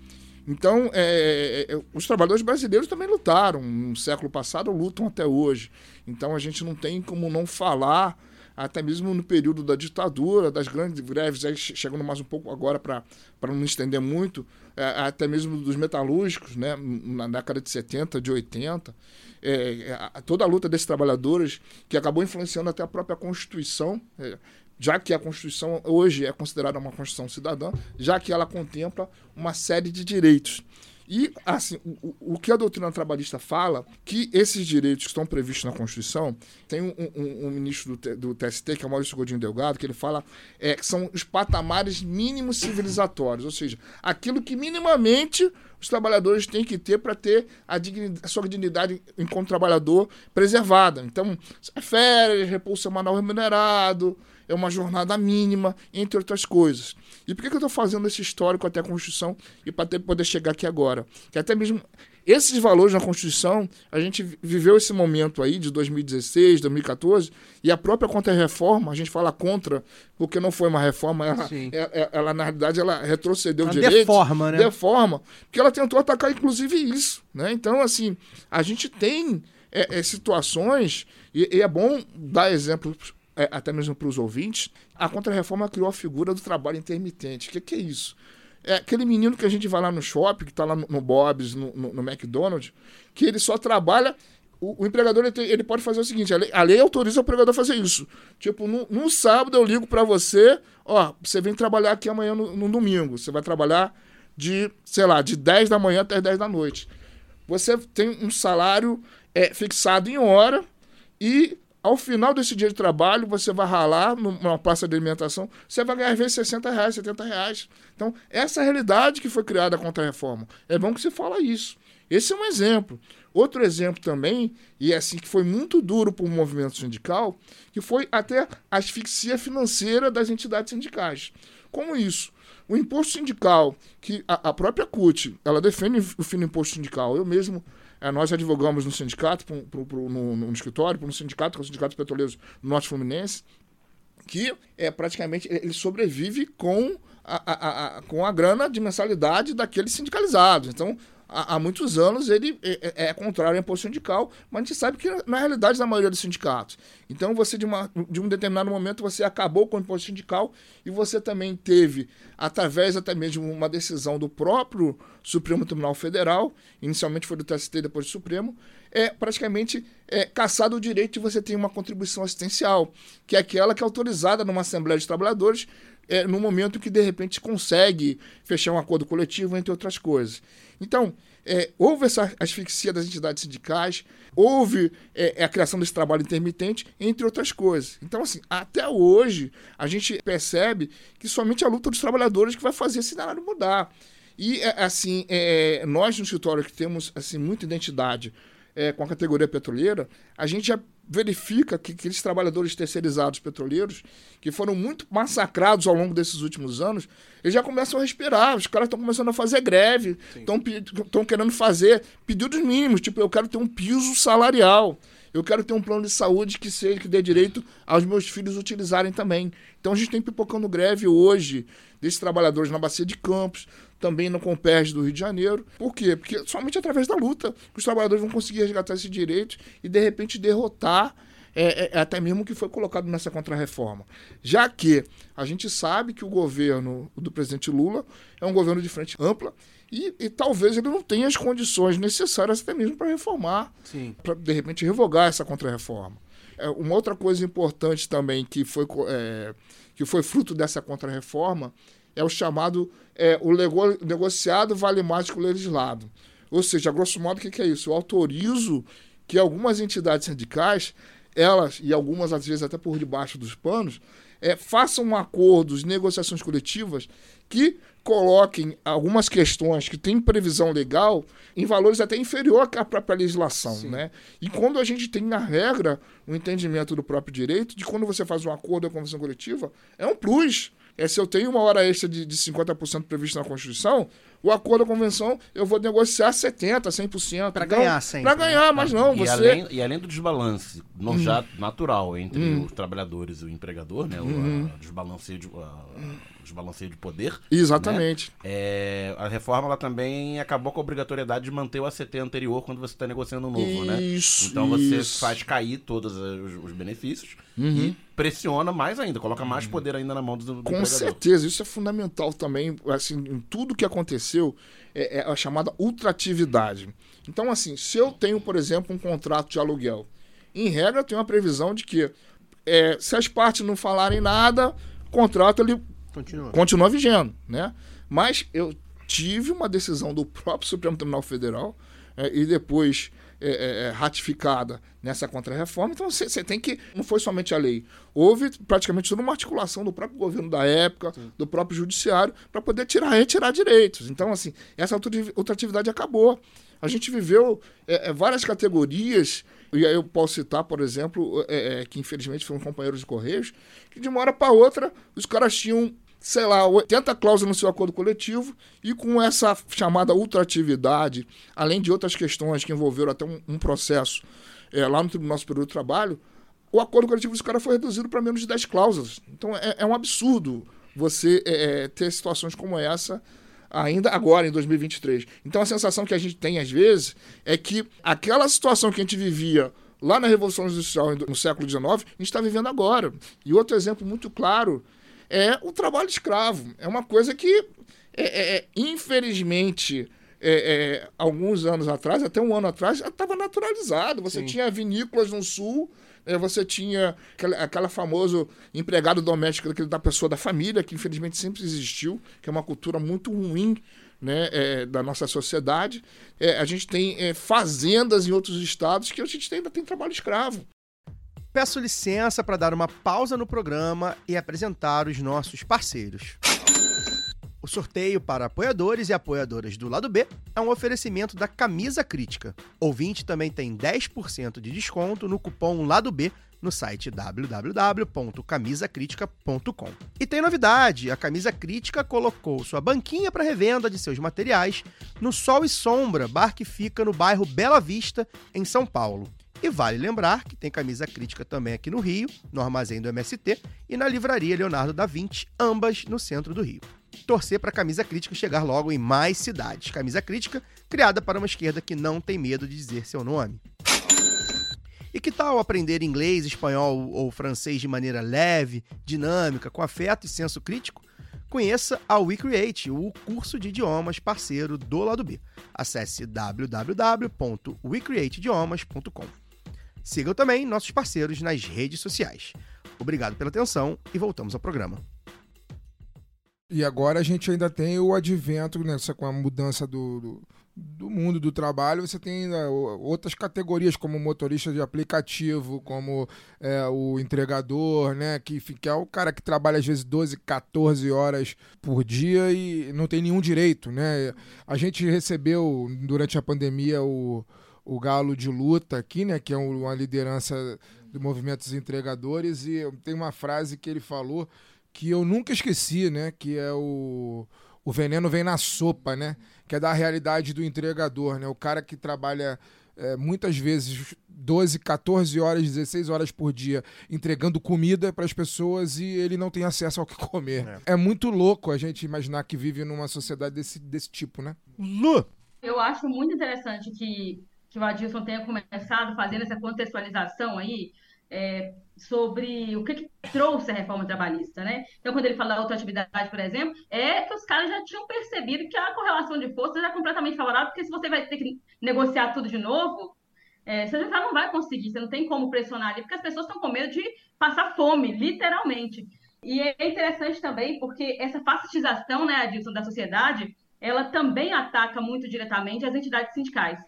Então, é, é, os trabalhadores brasileiros também lutaram no século passado, lutam até hoje. Então, a gente não tem como não falar, até mesmo no período da ditadura, das grandes greves, aí che- chegando mais um pouco agora para não estender muito, é, até mesmo dos metalúrgicos, né, na década de 70, de 80. É, é, toda a luta desses trabalhadores, que acabou influenciando até a própria Constituição, é, já que a Constituição hoje é considerada uma Constituição cidadã, já que ela contempla uma série de direitos. E, assim, o, o- que a doutrina trabalhista fala, que esses direitos que estão previstos na Constituição, tem um, um- um ministro do, do TST, que é o Maurício Godinho Delgado, que ele fala é, que são os patamares mínimos civilizatórios, ou seja, aquilo que minimamente os trabalhadores têm que ter para ter a, digni- a sua dignidade enquanto trabalhador preservada. Então, férias, repouso semanal remunerado, é uma jornada mínima, entre outras coisas. E por que, que eu estou fazendo esse histórico até a Constituição e para poder chegar aqui agora? Que até mesmo esses valores na Constituição, a gente vi- viveu esse momento aí de 2016, 2014, e a própria contra-reforma, a gente fala contra, porque não foi uma reforma, ela, Sim. é- é- ela, na realidade, ela retrocedeu Ela direitos. deforma, né? Deforma, porque ela tentou atacar, inclusive, isso. Né? Então, assim, a gente tem é, é, situações, e, e é bom dar exemplos até mesmo para os ouvintes, a Contra-Reforma criou a figura do trabalho intermitente. O que, que é isso? É aquele menino que a gente vai lá no shopping, que está lá no, Bob's, no, no- no McDonald's, que ele só trabalha. O, o empregador ele, tem- ele pode fazer o seguinte: a lei, a lei autoriza o empregador a fazer isso. Tipo, no sábado eu ligo para você, ó, você vem trabalhar aqui amanhã no, no domingo. Você vai trabalhar de, sei lá, de 10 da manhã até 10 da noite. Você tem um salário é, fixado em hora e ao final desse dia de trabalho, você vai ralar numa praça de alimentação, você vai ganhar às vezes 60 reais, 70 reais. Então, essa é a realidade que foi criada contra a reforma. É bom que se fala isso. Esse é um exemplo. Outro exemplo também, e é assim que foi muito duro para o movimento sindical, que foi até a asfixia financeira das entidades sindicais. Como isso? O imposto sindical, que a, a própria CUT, ela defende o fim do imposto sindical. Eu mesmo, eh, nós advogamos no sindicato, pro, pro- pro- no, no escritório, sindicato, que é o Sindicato Petroleiros do Norte Fluminense, que é praticamente ele sobrevive com a- a- a- com a grana de mensalidade daqueles sindicalizados. Então, há, há muitos anos ele é, é- é contrário ao imposto sindical, mas a gente sabe que na realidade da maioria dos sindicatos. Então, você de, uma, de um determinado momento você acabou com o imposto sindical e você também teve, através até mesmo uma decisão do próprio Supremo Tribunal Federal, inicialmente foi do TST, depois do Supremo, é praticamente é, caçado o direito de você ter uma contribuição assistencial, que é aquela que é autorizada numa Assembleia de Trabalhadores é, no momento que de repente consegue fechar um acordo coletivo, entre outras coisas. Então, é, houve essa asfixia das entidades sindicais, houve é, a criação desse trabalho intermitente, entre outras coisas. Então, assim, até hoje, a gente percebe que somente a luta dos trabalhadores que vai fazer esse cenário mudar. E, é, assim, é, nós no escritório que temos assim, muita identidade é, com a categoria petroleira, a gente já verifica que aqueles trabalhadores terceirizados petroleiros, que foram muito massacrados ao longo desses últimos anos, eles já começam a respirar. Os caras estão começando a fazer greve, estão querendo fazer pedidos mínimos, tipo, eu quero ter um piso salarial. Eu quero ter um plano de saúde que seja que dê direito aos meus filhos utilizarem também. Então a gente tem pipocando greve hoje desses trabalhadores na Bacia de Campos, também no Comperj do Rio de Janeiro. Por quê? Porque somente através da luta que os trabalhadores vão conseguir resgatar esse direito e de repente derrotar é, é, até mesmo o que foi colocado nessa contrarreforma. Já que a gente sabe que o governo do presidente Lula é um governo de frente ampla e, e talvez ele não tenha as condições necessárias até mesmo para reformar, para de repente revogar essa contrarreforma. É, uma outra coisa importante também que foi, é, que foi fruto dessa contrarreforma é o chamado é, o nego- negociado vale mais que o legislado. Ou seja, a grosso modo, o que, que é isso? Eu autorizo que algumas entidades sindicais, elas, e algumas às vezes até por debaixo dos panos, é, façam acordos, negociações coletivas que coloquem algumas questões que têm previsão legal em valores até inferior à própria legislação, né? E quando a gente tem na regra o entendimento do próprio direito, de quando você faz um acordo ou convenção coletiva, é um plus. É, se eu tenho uma hora extra de, de 50% prevista na Constituição, o acordo ou convenção eu vou negociar 70%, 100%. Para ganhar sempre, Para ganhar, mas não, e, você... além, e além do desbalance no, Uhum. já natural entre Uhum. os trabalhadores e o empregador, né? O Uhum. a, desbalanceio, de, a- o desbalanceio de poder. Exatamente. né? É, a reforma ela também acabou com a obrigatoriedade de manter o ACT anterior quando você está negociando um novo, né? Isso, Então você isso. faz cair todos os, os benefícios Uhum. e pressiona mais ainda, coloca mais poder ainda na mão do, do Com empregador. certeza, isso é fundamental também, assim, em tudo que aconteceu, é, é a chamada ultratividade. Então, assim, se eu tenho, por exemplo, um contrato de aluguel, em regra eu tenho uma previsão de que é, se as partes não falarem nada, o contrato ele Continua. continua vigendo, né? Mas eu tive uma decisão do próprio Supremo Tribunal Federal é, e depois é, é, é ratificada nessa contrarreforma. Então você tem que. Não foi somente a lei. Houve praticamente toda uma articulação do próprio governo da época, Sim. do próprio judiciário, para poder tirar retirar direitos. Então, assim, essa outra atividade acabou. A gente viveu é, é, várias categorias, e aí eu posso citar, por exemplo, é que infelizmente foram companheiros de Correios, que de uma hora para outra os caras tinham sei lá, 80 cláusulas no seu acordo coletivo e com essa chamada ultratividade, além de outras questões que envolveram até um, um processo é, lá no Tribunal Superior do Trabalho, o acordo coletivo dos caras foi reduzido para menos de 10 cláusulas. Então é, é um absurdo você é, ter situações como essa ainda agora, em 2023. Então a sensação que a gente tem às vezes é que aquela situação que a gente vivia lá na Revolução Industrial no século XIX, a gente está vivendo agora. E outro exemplo muito claro é o trabalho escravo. É uma coisa que, é, é, é infelizmente, é, é, alguns anos atrás, até um ano atrás, estava naturalizado. Você Sim. tinha vinícolas no sul, é, você tinha aquela, aquela famoso empregado doméstico daquele, da pessoa da família, que infelizmente sempre existiu, que é uma cultura muito ruim né, é, da nossa sociedade. É, a gente tem é, fazendas em outros estados que a gente ainda tem trabalho escravo. Peço licença para dar uma pausa no programa e apresentar os nossos parceiros. O sorteio para apoiadores e apoiadoras do lado B é um oferecimento da Camisa Crítica. Ouvinte também tem 10% de desconto no cupom Lado B no site www.camisacritica.com. E tem novidade: a Camisa Crítica colocou sua banquinha para revenda de seus materiais no Sol e Sombra, bar que fica no bairro Bela Vista, em São Paulo. E vale lembrar que tem camisa crítica também aqui no Rio, no armazém do MST e na livraria Leonardo da Vinci, ambas no centro do Rio. Torcer para a camisa crítica chegar logo em mais cidades. Camisa crítica criada para uma esquerda que não tem medo de dizer seu nome. E que tal aprender inglês, espanhol ou francês de maneira leve, dinâmica, com afeto e senso crítico? Conheça a WeCreate, o curso de idiomas parceiro do lado B. Acesse www.wecreateidiomas.com. Sigam também nossos parceiros nas redes sociais. Obrigado pela atenção e voltamos ao programa. E agora a gente ainda tem o advento, nessa, com a mudança do, do, do mundo do trabalho, você tem né, outras categorias, como motorista de aplicativo, como é, o entregador, né? Que, que é o cara que trabalha às vezes 12, 14 horas por dia e não tem nenhum direito, né? A gente recebeu durante a pandemia o o Galo de Luta aqui, né, que é uma liderança do movimento dos entregadores, e tem uma frase que ele falou que eu nunca esqueci, né, que é o, o veneno vem na sopa, né, que é da realidade do entregador, né, o cara que trabalha é, muitas vezes 12, 14 horas, 16 horas por dia entregando comida para as pessoas e ele não tem acesso ao que comer. É. é. muito louco a gente imaginar que vive numa sociedade desse, desse tipo, né? Lu! Eu acho muito interessante que que o Adilson tenha começado fazendo essa contextualização aí é, sobre o que, que, trouxe a reforma trabalhista, né? Então, quando ele fala da outra atividade, por exemplo, é que os caras já tinham percebido que a correlação de forças era completamente favorável, porque se você vai ter que negociar tudo de novo, é, você já não vai conseguir, você não tem como pressionar ali, porque as pessoas estão com medo de passar fome, literalmente. E é interessante também, porque essa fascistização, né, Adilson, da sociedade, ela também ataca muito diretamente as entidades sindicais.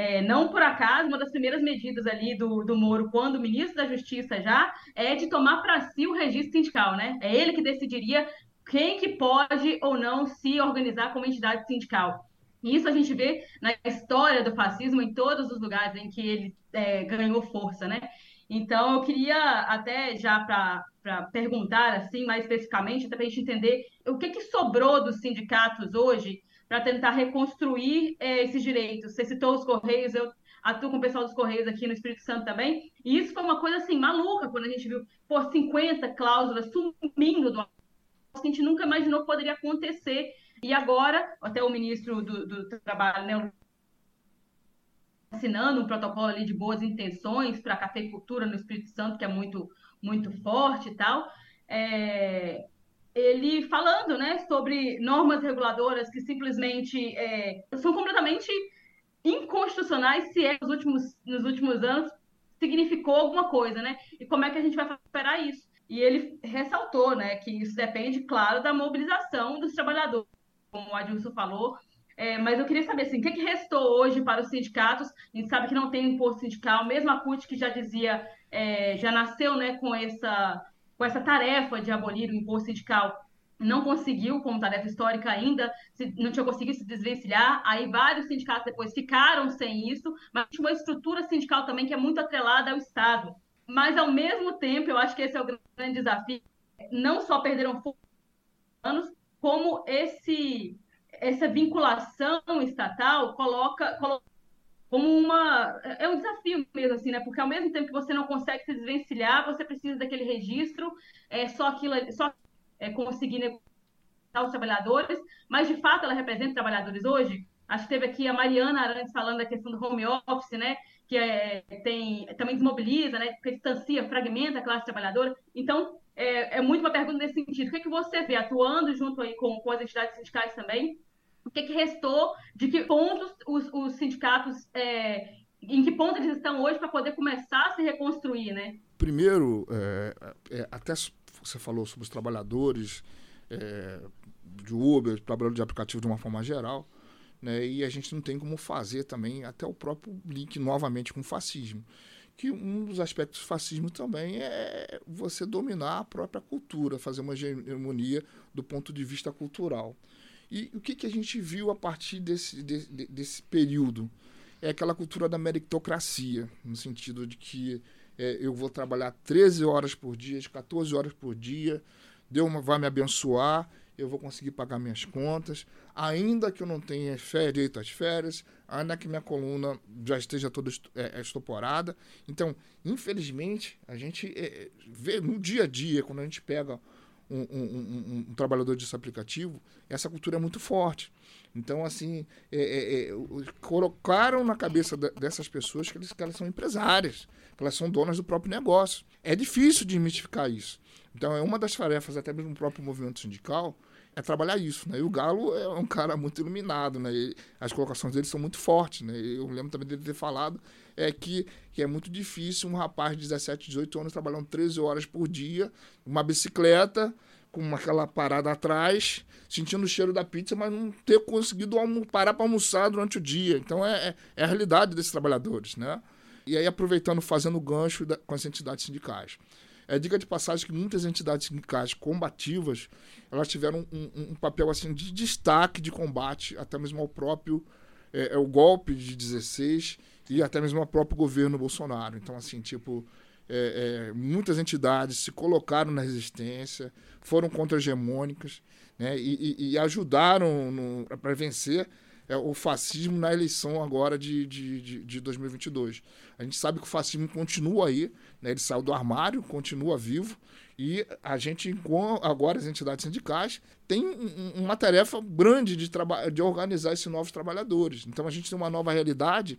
É, não por acaso, uma das primeiras medidas ali do, do Moro, quando ministro da Justiça já, é de tomar para si o registro sindical, né? É ele que decidiria quem que pode ou não se organizar como entidade sindical. E isso a gente vê na história do fascismo em todos os lugares em que ele é, ganhou força, né? Então, eu queria até já para perguntar assim mais especificamente, até para a gente entender o que, que sobrou dos sindicatos hoje para tentar reconstruir é, esses direitos. Você citou os Correios, eu atuo com o pessoal dos Correios aqui no Espírito Santo também, e isso foi uma coisa assim maluca quando a gente viu por 50 cláusulas sumindo do que a gente nunca imaginou que poderia acontecer. E agora, até o ministro do, do Trabalho, né, assinando um protocolo ali de boas intenções para a cafeicultura no Espírito Santo, que é muito, muito forte e tal. É, ele falando né, sobre normas reguladoras que simplesmente é, são completamente inconstitucionais se é, nos, últimos, nos últimos anos significou alguma coisa, né? E como é que a gente vai superar isso? E ele ressaltou né, que isso depende, claro, da mobilização dos trabalhadores como o Adilson falou. É, mas eu queria saber assim, o que, que restou hoje para os sindicatos? A gente sabe que não tem imposto sindical, mesmo a CUT que já dizia, é, já nasceu né, com, essa, com essa tarefa de abolir o imposto sindical não conseguiu, como tarefa histórica ainda, não tinha conseguido se desvencilhar, aí vários sindicatos depois ficaram sem isso, mas tinha uma estrutura sindical também que é muito atrelada ao Estado. Mas, ao mesmo tempo, eu acho que esse é o grande desafio, não só perderam anos, como esse, essa vinculação estatal coloca, coloca como uma é um desafio mesmo assim, né? Porque ao mesmo tempo que você não consegue se desvencilhar, você precisa daquele registro, é só aquilo, só é, conseguir negociar os trabalhadores, mas de fato ela representa trabalhadores hoje. Acho que teve aqui a Mariana Arantes falando da questão do home office, né? Que é, tem, também desmobiliza, né? Distancia, fragmenta a classe trabalhadora. Então, é, é muito uma pergunta nesse sentido. O que, é que você vê atuando junto aí com, com as entidades sindicais também? O que, que restou? De que pontos os, os sindicatos é, em que ponto eles estão hoje para poder começar a se reconstruir, né? Primeiro, é, é, até você falou sobre os trabalhadores é, de Uber, trabalhadores de aplicativo de uma forma geral, né? E a gente não tem como fazer também até o próprio link novamente com o fascismo. Que um dos aspectos do fascismo também é você dominar a própria cultura, fazer uma hegemonia do ponto de vista cultural. E o que, que a gente viu a partir desse, de, desse período? É aquela cultura da meritocracia, no sentido de que é, eu vou trabalhar 13 horas por dia, 14 horas por dia, Deus vai me abençoar, eu vou conseguir pagar minhas contas, ainda que eu não tenha fé, direito às férias, ainda que minha coluna já esteja toda é, é, estoporada. Então, infelizmente, a gente é, vê no dia a dia, quando a gente pega um, um, um, trabalhador desse aplicativo, essa cultura é muito forte. Então, assim, é, é, é colocaram na cabeça dessas pessoas que, eles, que elas são empresárias elas são donas do próprio negócio. É difícil de desmistificar isso. Então, é uma das tarefas, até mesmo do próprio movimento sindical, é trabalhar isso. Né? E o Galo é um cara muito iluminado, né? E as colocações dele são muito fortes. Né? Eu lembro também dele ter falado é que, que é muito difícil um rapaz de 17, 18 anos trabalhando 13 horas por dia, uma bicicleta, com aquela parada atrás, sentindo o cheiro da pizza, mas não ter conseguido parar para almoçar durante o dia. Então é, é, é a realidade desses trabalhadores, né? E aí, aproveitando, fazendo gancho da, com as entidades sindicais. É dica de passagem que muitas entidades sindicais combativas, elas tiveram um, um, papel assim de destaque de combate, até mesmo ao próprio é, é, o golpe de 16 e até mesmo ao próprio governo Bolsonaro. Então, assim, tipo, é, é, muitas entidades se colocaram na resistência, foram contra-hegemônicas né, e, e, e ajudaram para vencer é, o fascismo na eleição agora de, de, de, de 2022. A gente sabe que o fascismo continua aí, né? ele saiu do armário, continua vivo, e a gente, agora as entidades sindicais, tem uma tarefa grande de, de organizar esses novos trabalhadores. Então a gente tem uma nova realidade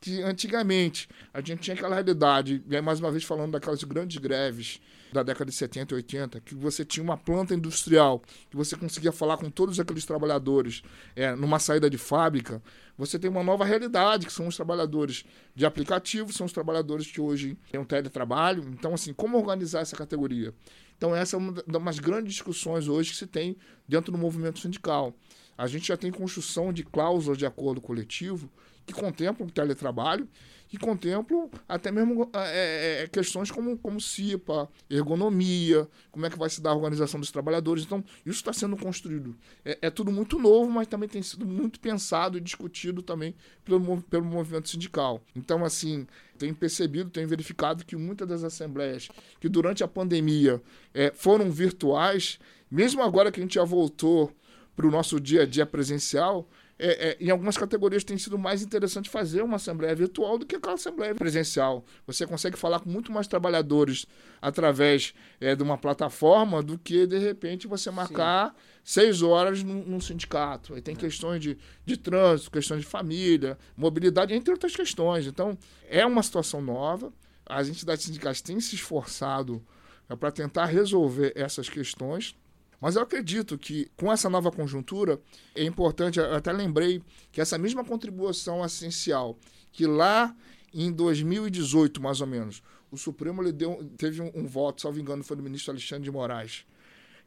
que antigamente a gente tinha aquela realidade, e aí mais uma vez falando daquelas grandes greves da década de 70 e 80, que você tinha uma planta industrial, que você conseguia falar com todos aqueles trabalhadores é, numa saída de fábrica, você tem uma nova realidade, que são os trabalhadores de aplicativo, são os trabalhadores que hoje têm um teletrabalho. Então, assim, como organizar essa categoria? Então, essa é uma das grandes discussões hoje que se tem dentro do movimento sindical. A gente já tem construção de cláusulas de acordo coletivo que contemplam o teletrabalho que contemplam até mesmo é, é, é, questões como, como CIPA, ergonomia, como é que vai se dar a organização dos trabalhadores. Então, isso está sendo construído. É, é, tudo muito novo, mas também tem sido muito pensado e discutido também pelo, pelo movimento sindical. Então, assim, tem percebido, tem verificado que muitas das assembleias que durante a pandemia é, foram virtuais, mesmo agora que a gente já voltou para o nosso dia a dia presencial, é, é, em algumas categorias tem sido mais interessante fazer uma assembleia virtual do que aquela assembleia presencial. Você consegue falar com muito mais trabalhadores através é, de uma plataforma do que, de repente, você marcar Sim. seis horas num, num sindicato. Aí tem é. questões de, de trânsito, questões de família, mobilidade, entre outras questões. Então, é uma situação nova. As entidades sindicais têm se esforçado é, para tentar resolver essas questões. Mas eu acredito que com essa nova conjuntura é importante, eu até lembrei que essa mesma contribuição essencial que lá em 2018, mais ou menos, o Supremo ele deu, teve um, um voto, salvo engano, foi do ministro Alexandre de Moraes,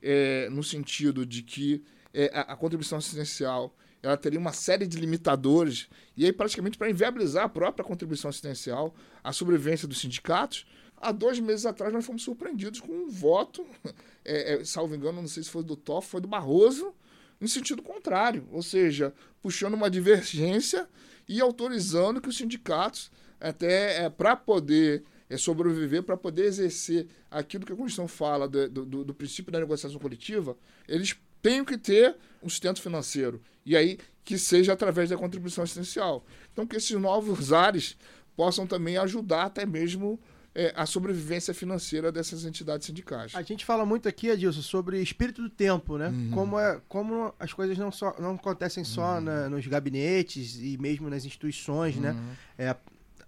é, no sentido de que é, a, a contribuição assistencial ela teria uma série de limitadores, e aí praticamente para inviabilizar a própria contribuição assistencial, a sobrevivência dos sindicatos, há dois meses atrás nós fomos surpreendidos com um voto, *laughs* é, é, salvo engano, não sei se foi do Toff, foi do Barroso, em sentido contrário, ou seja, puxando uma divergência e autorizando que os sindicatos, até é, para poder é, sobreviver, para poder exercer aquilo que a Constituição fala do, do, do princípio da negociação coletiva, eles tenham que ter um sustento financeiro. E aí que seja através da contribuição assistencial. Então, que esses novos ares possam também ajudar até mesmo é, a sobrevivência financeira dessas entidades sindicais. A gente fala muito aqui, Adilson, sobre espírito do tempo, né? Uhum. Como, é, como as coisas não, só, não acontecem só Uhum. na- nos gabinetes e mesmo nas instituições, né? Uhum. É,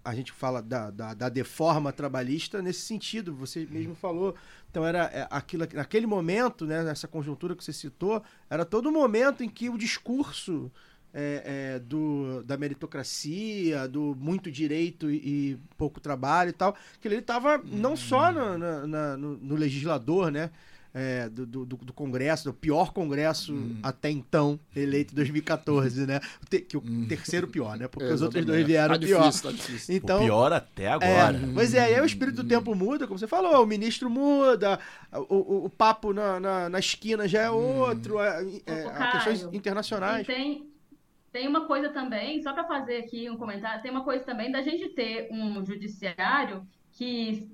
a gente fala da, da, da deforma trabalhista nesse sentido, você mesmo falou. Então era é, aquilo, naquele momento, né, nessa conjuntura que você citou, era todo momento em que o discurso é, é, do, da meritocracia, do muito direito e, e pouco trabalho e tal, que ele estava não só no, na- na- no- no legislador, né? é, do, do, do- Congresso, do pior Congresso até então, eleito em 2014, né? O te- que o terceiro pior, né? Porque É, os outros dois vieram Tá pior. difícil, tá difícil. Então, O pior até agora. É, pois é, e aí o espírito do tempo muda, como você falou, o ministro muda, o, o, o papo na, na, na esquina já é outro, é, é, questões internacionais. Tem, tem uma coisa também, só para fazer aqui um comentário, tem uma coisa também da gente ter um judiciário que,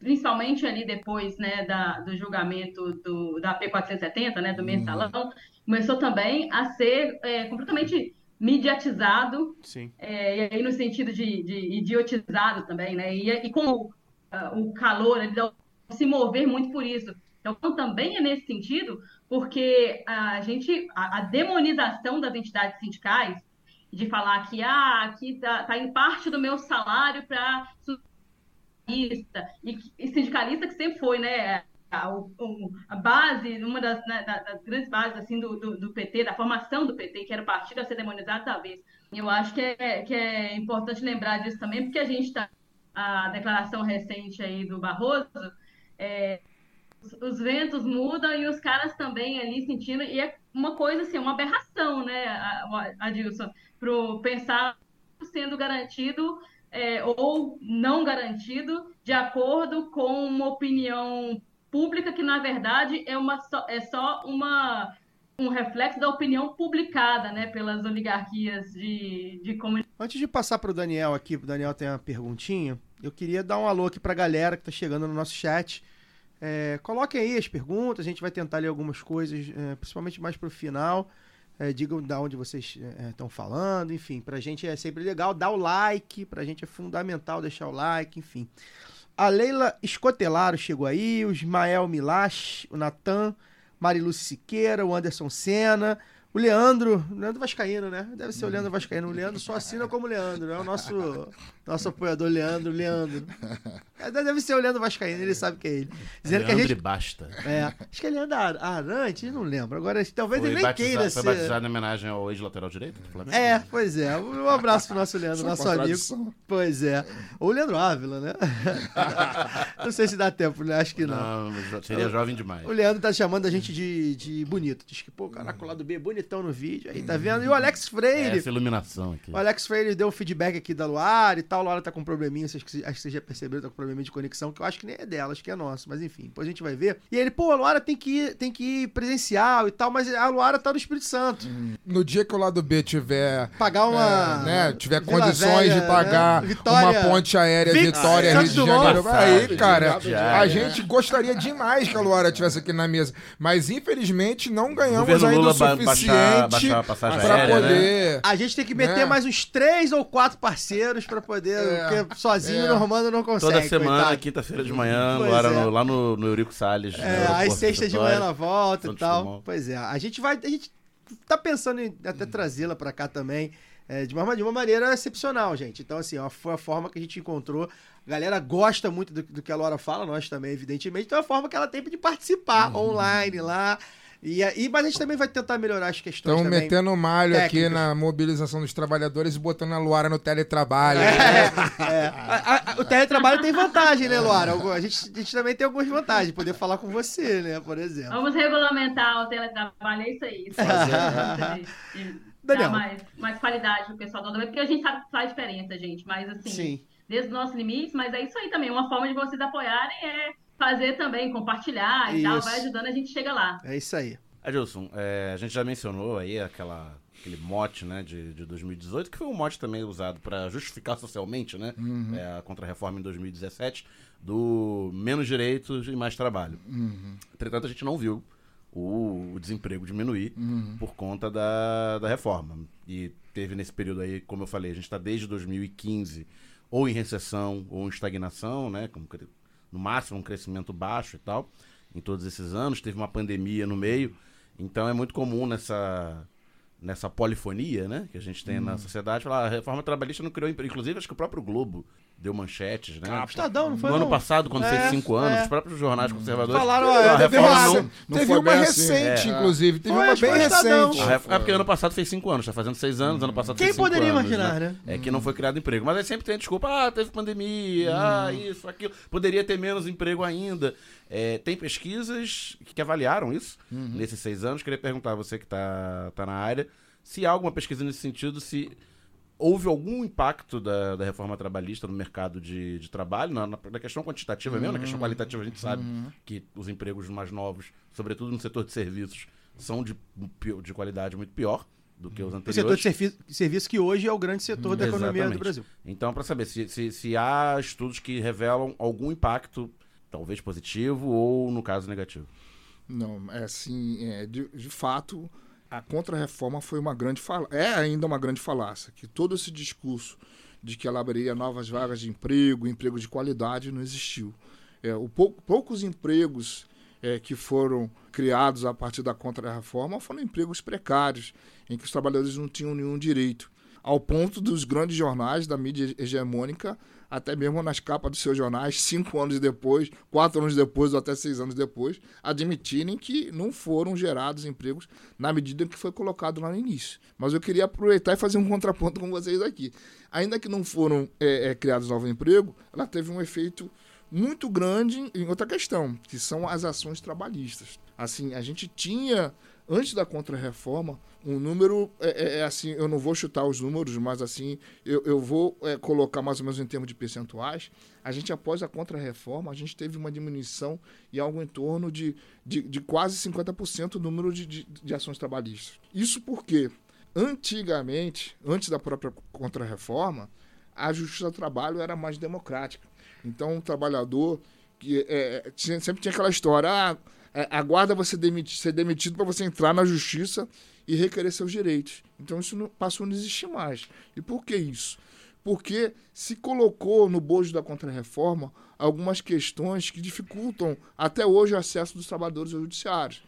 principalmente ali depois né, da, do julgamento do, da P470, né, do mensalão, começou também a ser é, completamente mediatizado, Sim. é, e aí no sentido de, de idiotizado também, né? E, e com o, ah, o calor, ele se mover muito por isso. Então, também é nesse sentido, porque a gente, a, a demonização das entidades sindicais, de falar que, ah, aqui tá, tá em parte do meu salário para sindicalista, e, e sindicalista que sempre foi, né? A, a base, uma das, né, da- das grandes bases assim, do, do, do PT, da formação do PT, que era o partido a ser demonizado, talvez. Eu acho que é, que é importante lembrar disso também, porque a gente está. A declaração recente aí do Barroso, é, os, os ventos mudam e os caras também ali sentindo, e é uma coisa assim, uma aberração, né, a- a- Adilson, para pensar sendo garantido é, ou não garantido de acordo com uma opinião pública que na verdade é uma só, é só uma um reflexo da opinião publicada, né, pelas oligarquias de, de comunicação. Antes de passar pro Daniel aqui, o Daniel tem uma perguntinha, eu queria dar um alô aqui pra galera que tá chegando no nosso chat. É, coloquem aí as perguntas, a gente vai tentar ler algumas coisas, é, principalmente mais pro final. É, digam da onde vocês estão falando, enfim, pra gente é sempre legal. Dá o like, pra gente é fundamental deixar o like, enfim. A Leila Escotelaro chegou aí, o Ismael Milash, o Natan, Marilu Siqueira, o Anderson Senna, o Leandro, o Leandro Vascaíno, né? Deve ser o Leandro Vascaíno. O Leandro só assina como Leandro, é o nosso, nosso apoiador Leandro, Leandro. É, Deve ser o Leandro Vascaíno, ele sabe que é ele. Dizendo que a Leandro gente. e basta. É, acho que é Leandro Ar- Arantes, não lembro. Agora, talvez Foi ele nem batizado- queira foi ser. batizado em homenagem ao ex-lateral direito do Flamengo? É, pois é. Um abraço pro nosso Leandro, Só nosso amigo. Pois é. Ou o Leandro Ávila, né? *laughs* não sei se dá tempo, né? Acho que não. Não, seria jovem demais. O Leandro tá chamando a gente de, de bonito. Diz que, pô, caraca, o lado B é bonitão no vídeo. Aí, tá vendo? E o Alex Freire. Essa iluminação aqui. O Alex Freire deu um feedback aqui da Luara e tal. A Luara tá com um probleminha, vocês, acho que vocês já perceberam, tá com um probleminha de conexão, que eu acho que nem é dela, acho que é nosso. Mas enfim, depois a gente vai ver. E ele, pô, a Luara tem que ir, tem que ir presencial e tal, mas a Luara tá no Espírito Santo. No dia que o lado B tiver. Pagar uma- é, né, tiver Vila condições Velha, de pagar né? Vitória- uma ponte aérea Vitória, Rio de. Janeiro. Aí, cara, a gente gostaria demais que a Luara estivesse aqui na mesa. Mas infelizmente não ganhamos governo ainda Lula o suficiente baixar- baixar a passagem pra aérea, né? poder. A gente tem que meter né? mais uns três ou quatro parceiros pra poder. É, porque sozinho é. o Normando não consegue. Toda semana, quinta-feira de manhã, Pois lá, é. no, lá no, no Eurico Salles. É, às sextas de manhã na volta e tal. Pois é, a gente vai. A gente tá pensando em até trazê-la pra cá também. é, de, uma, de uma maneira excepcional, gente. Então, assim, ó, foi a forma que a gente encontrou. A galera gosta muito do, do que a Laura fala, nós também, evidentemente. Então, é a forma que ela tem de participar online lá. E, aí, mas a gente também vai tentar melhorar as questões Estão metendo malho aqui técnicas. na mobilização dos trabalhadores e botando a Luara no teletrabalho. É, a- a- o teletrabalho tem vantagem, né, Luara? A gente, a gente também tem algumas vantagens, poder falar com você, né, por exemplo. Vamos regulamentar o teletrabalho, é isso aí. *laughs* Isso Daniel. dar mais, mais qualidade pro pessoal do também, porque a gente sabe que faz diferença, gente. Mas assim, Sim. desde os nossos limites, mas é isso aí também. Uma forma de vocês apoiarem é fazer também, compartilhar e tal, Isso. vai ajudando, a gente chega lá. É isso aí. Adilson, é, a gente já mencionou aí aquela, aquele mote né, de, de 2018, que foi um mote também usado para justificar socialmente né, Uhum. é, a contra-reforma em 2017 do menos direitos e mais trabalho. Uhum. Entretanto, a gente não viu o, o desemprego diminuir Uhum. por conta da, da reforma. E teve nesse período aí, como eu falei, a gente está desde 2015 ou em recessão ou em estagnação, né? Com, cre- no máximo um crescimento baixo e tal, em todos esses anos. Teve uma pandemia no meio. Então é muito comum nessa nessa polifonia, né, que a gente tem na Hum. sociedade, falar, a reforma trabalhista não criou emprego. Inclusive, acho que o próprio Globo deu manchetes, né? Ah, Estadão, não foi, No ano não? passado, quando É, fez cinco anos, é. os próprios jornais conservadores Falaram, "Ah, teve reforma uma- não, não Teve uma bem assim." recente, inclusive, teve Foi, uma bem Estadão. recente. A ref- É porque ano passado fez cinco anos, tá fazendo seis anos, ano passado Quem fez cinco poderia anos, imaginar, né? É que não foi criado emprego. Mas aí sempre tem a desculpa, ah, teve pandemia, ah, isso, aquilo. Poderia ter menos emprego ainda. É, tem pesquisas que avaliaram isso Uhum. nesses seis anos. Queria perguntar a você que tá, tá na área, se há alguma pesquisa nesse sentido, se houve algum impacto da, da reforma trabalhista no mercado de, de trabalho, na, na, questão quantitativa mesmo, na questão Uhum. qualitativa a gente sabe Uhum. que os empregos mais novos, sobretudo no setor de serviços, são de, de qualidade muito pior do que os O anteriores. setor de servi- serviço que hoje é o grande setor da economia do Exatamente. Brasil. Então, para saber se, se, se há estudos que revelam algum impacto, talvez positivo ou, no caso, negativo. Não, é assim, é, de, de fato, a contra-reforma foi uma grande fala é ainda uma grande falácia, que todo esse discurso de que ela abriria novas vagas de emprego, emprego de qualidade, não existiu. É, o pou, poucos empregos é, que foram criados a partir da contra-reforma foram empregos precários, em que os trabalhadores não tinham nenhum direito. Ao ponto dos grandes jornais da mídia hegemônica, até mesmo nas capas dos seus jornais, cinco anos depois, quatro anos depois ou até seis anos depois, admitirem que não foram gerados empregos na medida que foi colocado lá no início. Mas eu queria aproveitar e fazer um contraponto com vocês aqui. Ainda que não foram é, é, criados novos empregos, ela teve um efeito muito grande em outra questão, que são as ações trabalhistas. Assim, a gente tinha, antes da contra-reforma, um número, é, é, é assim, eu não vou chutar os números, mas assim, eu, eu vou é, colocar mais ou menos em termos de percentuais. A gente, após a contra-reforma, a gente teve uma diminuição em algo em torno de, de, de quase 50% do número de, de, de ações trabalhistas. Isso porque, antigamente, antes da própria contra-reforma, a justiça do trabalho era mais democrática. Então, o trabalhador que é, tinha, sempre tinha aquela história, ah, é, aguarda você demiti, ser demitido para você entrar na justiça e requerer seus direitos. Então, isso não, passou a não existir mais. E por que isso? Porque se colocou no bojo da contra-reforma algumas questões que dificultam até hoje o acesso dos trabalhadores ao judiciário.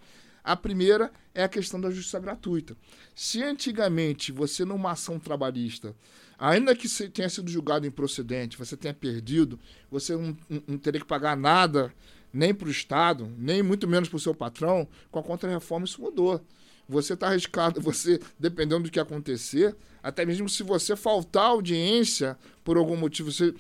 A primeira é a questão da justiça gratuita. Se antigamente você, numa ação trabalhista, ainda que tenha sido julgado improcedente, você tenha perdido, você não, não teria que pagar nada nem para o Estado, nem muito menos para o seu patrão, com a contra-reforma isso mudou. Você está arriscado, *laughs* você, dependendo do que acontecer, até mesmo se você faltar audiência por algum motivo, você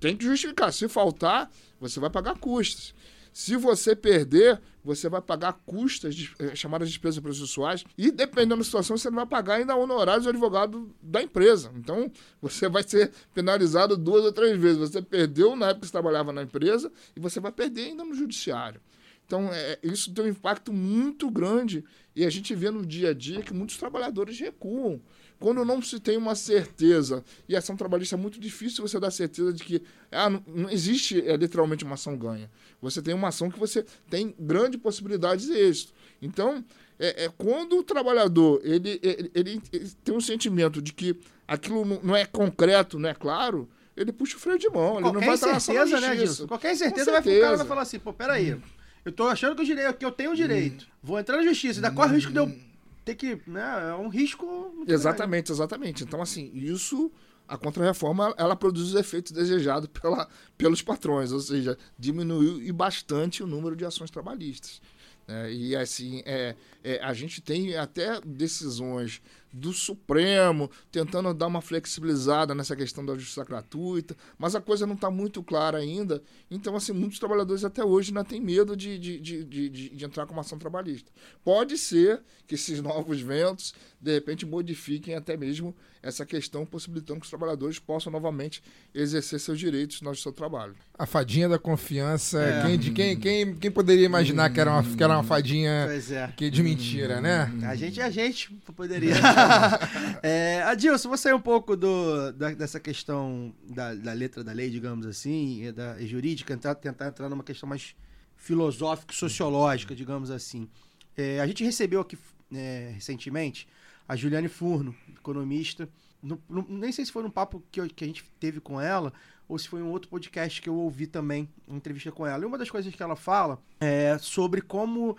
tem que justificar. Se faltar, você vai pagar custas. Se você perder, você vai pagar custas de, eh, chamadas de despesas processuais e, dependendo da situação, você não vai pagar ainda honorários do advogado da empresa. Então, você vai ser penalizado duas ou três vezes. Você perdeu na época que você trabalhava na empresa e você vai perder ainda no judiciário. Então, é, isso tem um impacto muito grande e a gente vê no dia a dia que muitos trabalhadores recuam. Quando não se tem uma certeza, e ação trabalhista é muito difícil você dar certeza de que ah, não, não existe é, literalmente uma ação ganha. Você tem uma ação que você tem grande possibilidade de êxito. Então, é, é quando o trabalhador ele, ele, ele, ele tem um sentimento de que aquilo não, não é concreto, não é claro, ele puxa o freio de mão. Ele não vai Qualquer estar certeza, né. Gilson? Qualquer certeza, vai o cara vai falar assim, pô, peraí, eu tô achando que, o direito, que eu tenho o direito, vou entrar na justiça, ainda corre o risco de eu ter que, né, é um risco... muito grande. Exatamente, exatamente. Então, assim, isso, a contra-reforma, ela produz os efeitos desejados pela, pelos patrões, ou seja, diminuiu e bastante o número de ações trabalhistas. É, e assim, é, é, a gente tem até decisões do Supremo tentando dar uma flexibilizada nessa questão da justiça gratuita, mas a coisa não está muito clara ainda. Então, assim, muitos trabalhadores até hoje ainda têm medo de, de, de, de, de entrar com uma ação trabalhista. Pode ser que esses *laughs* novos ventos, de repente, modifiquem até mesmo essa questão, possibilitando que os trabalhadores possam novamente exercer seus direitos no seu trabalho. A fadinha da confiança, É. quem, de, quem, quem, quem poderia imaginar que, era uma, que era uma fadinha é. que de mentira, né? A gente é a gente, poderia. *laughs* é, Adilson, vou sair um pouco do, da- dessa questão da, da letra da lei, digamos assim, e da e jurídica, entrar, tentar entrar numa questão mais filosófica, sociológica, digamos assim. É, a gente recebeu aqui é, recentemente a Juliane Furno, economista. No- no- nem sei se foi num papo que, eu- que a gente teve com ela ou se foi um outro podcast que eu ouvi também, uma entrevista com ela. E uma das coisas que ela fala é sobre como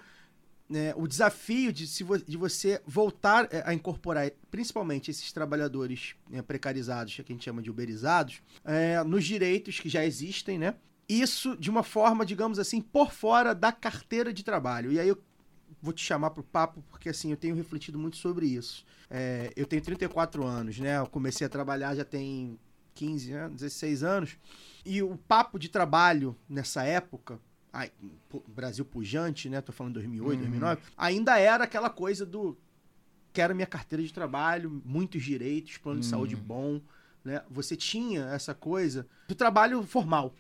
né, o desafio de, se vo- de você voltar é, a incorporar, principalmente esses trabalhadores né, precarizados, que a gente chama de uberizados, é, nos direitos que já existem, né? Isso de uma forma, digamos assim, por fora da carteira de trabalho. E aí eu vou te chamar para o papo, porque assim, eu tenho refletido muito sobre isso. É, eu tenho 34 anos, né? Eu comecei a trabalhar já tem 15 anos, 16 anos. E o papo de trabalho nessa época, ai, Brasil pujante, né? Tô falando 2008, Uhum. 2009, ainda era aquela coisa do quero minha carteira de trabalho, muitos direitos, plano de Uhum. saúde bom, né? Você tinha essa coisa do trabalho formal.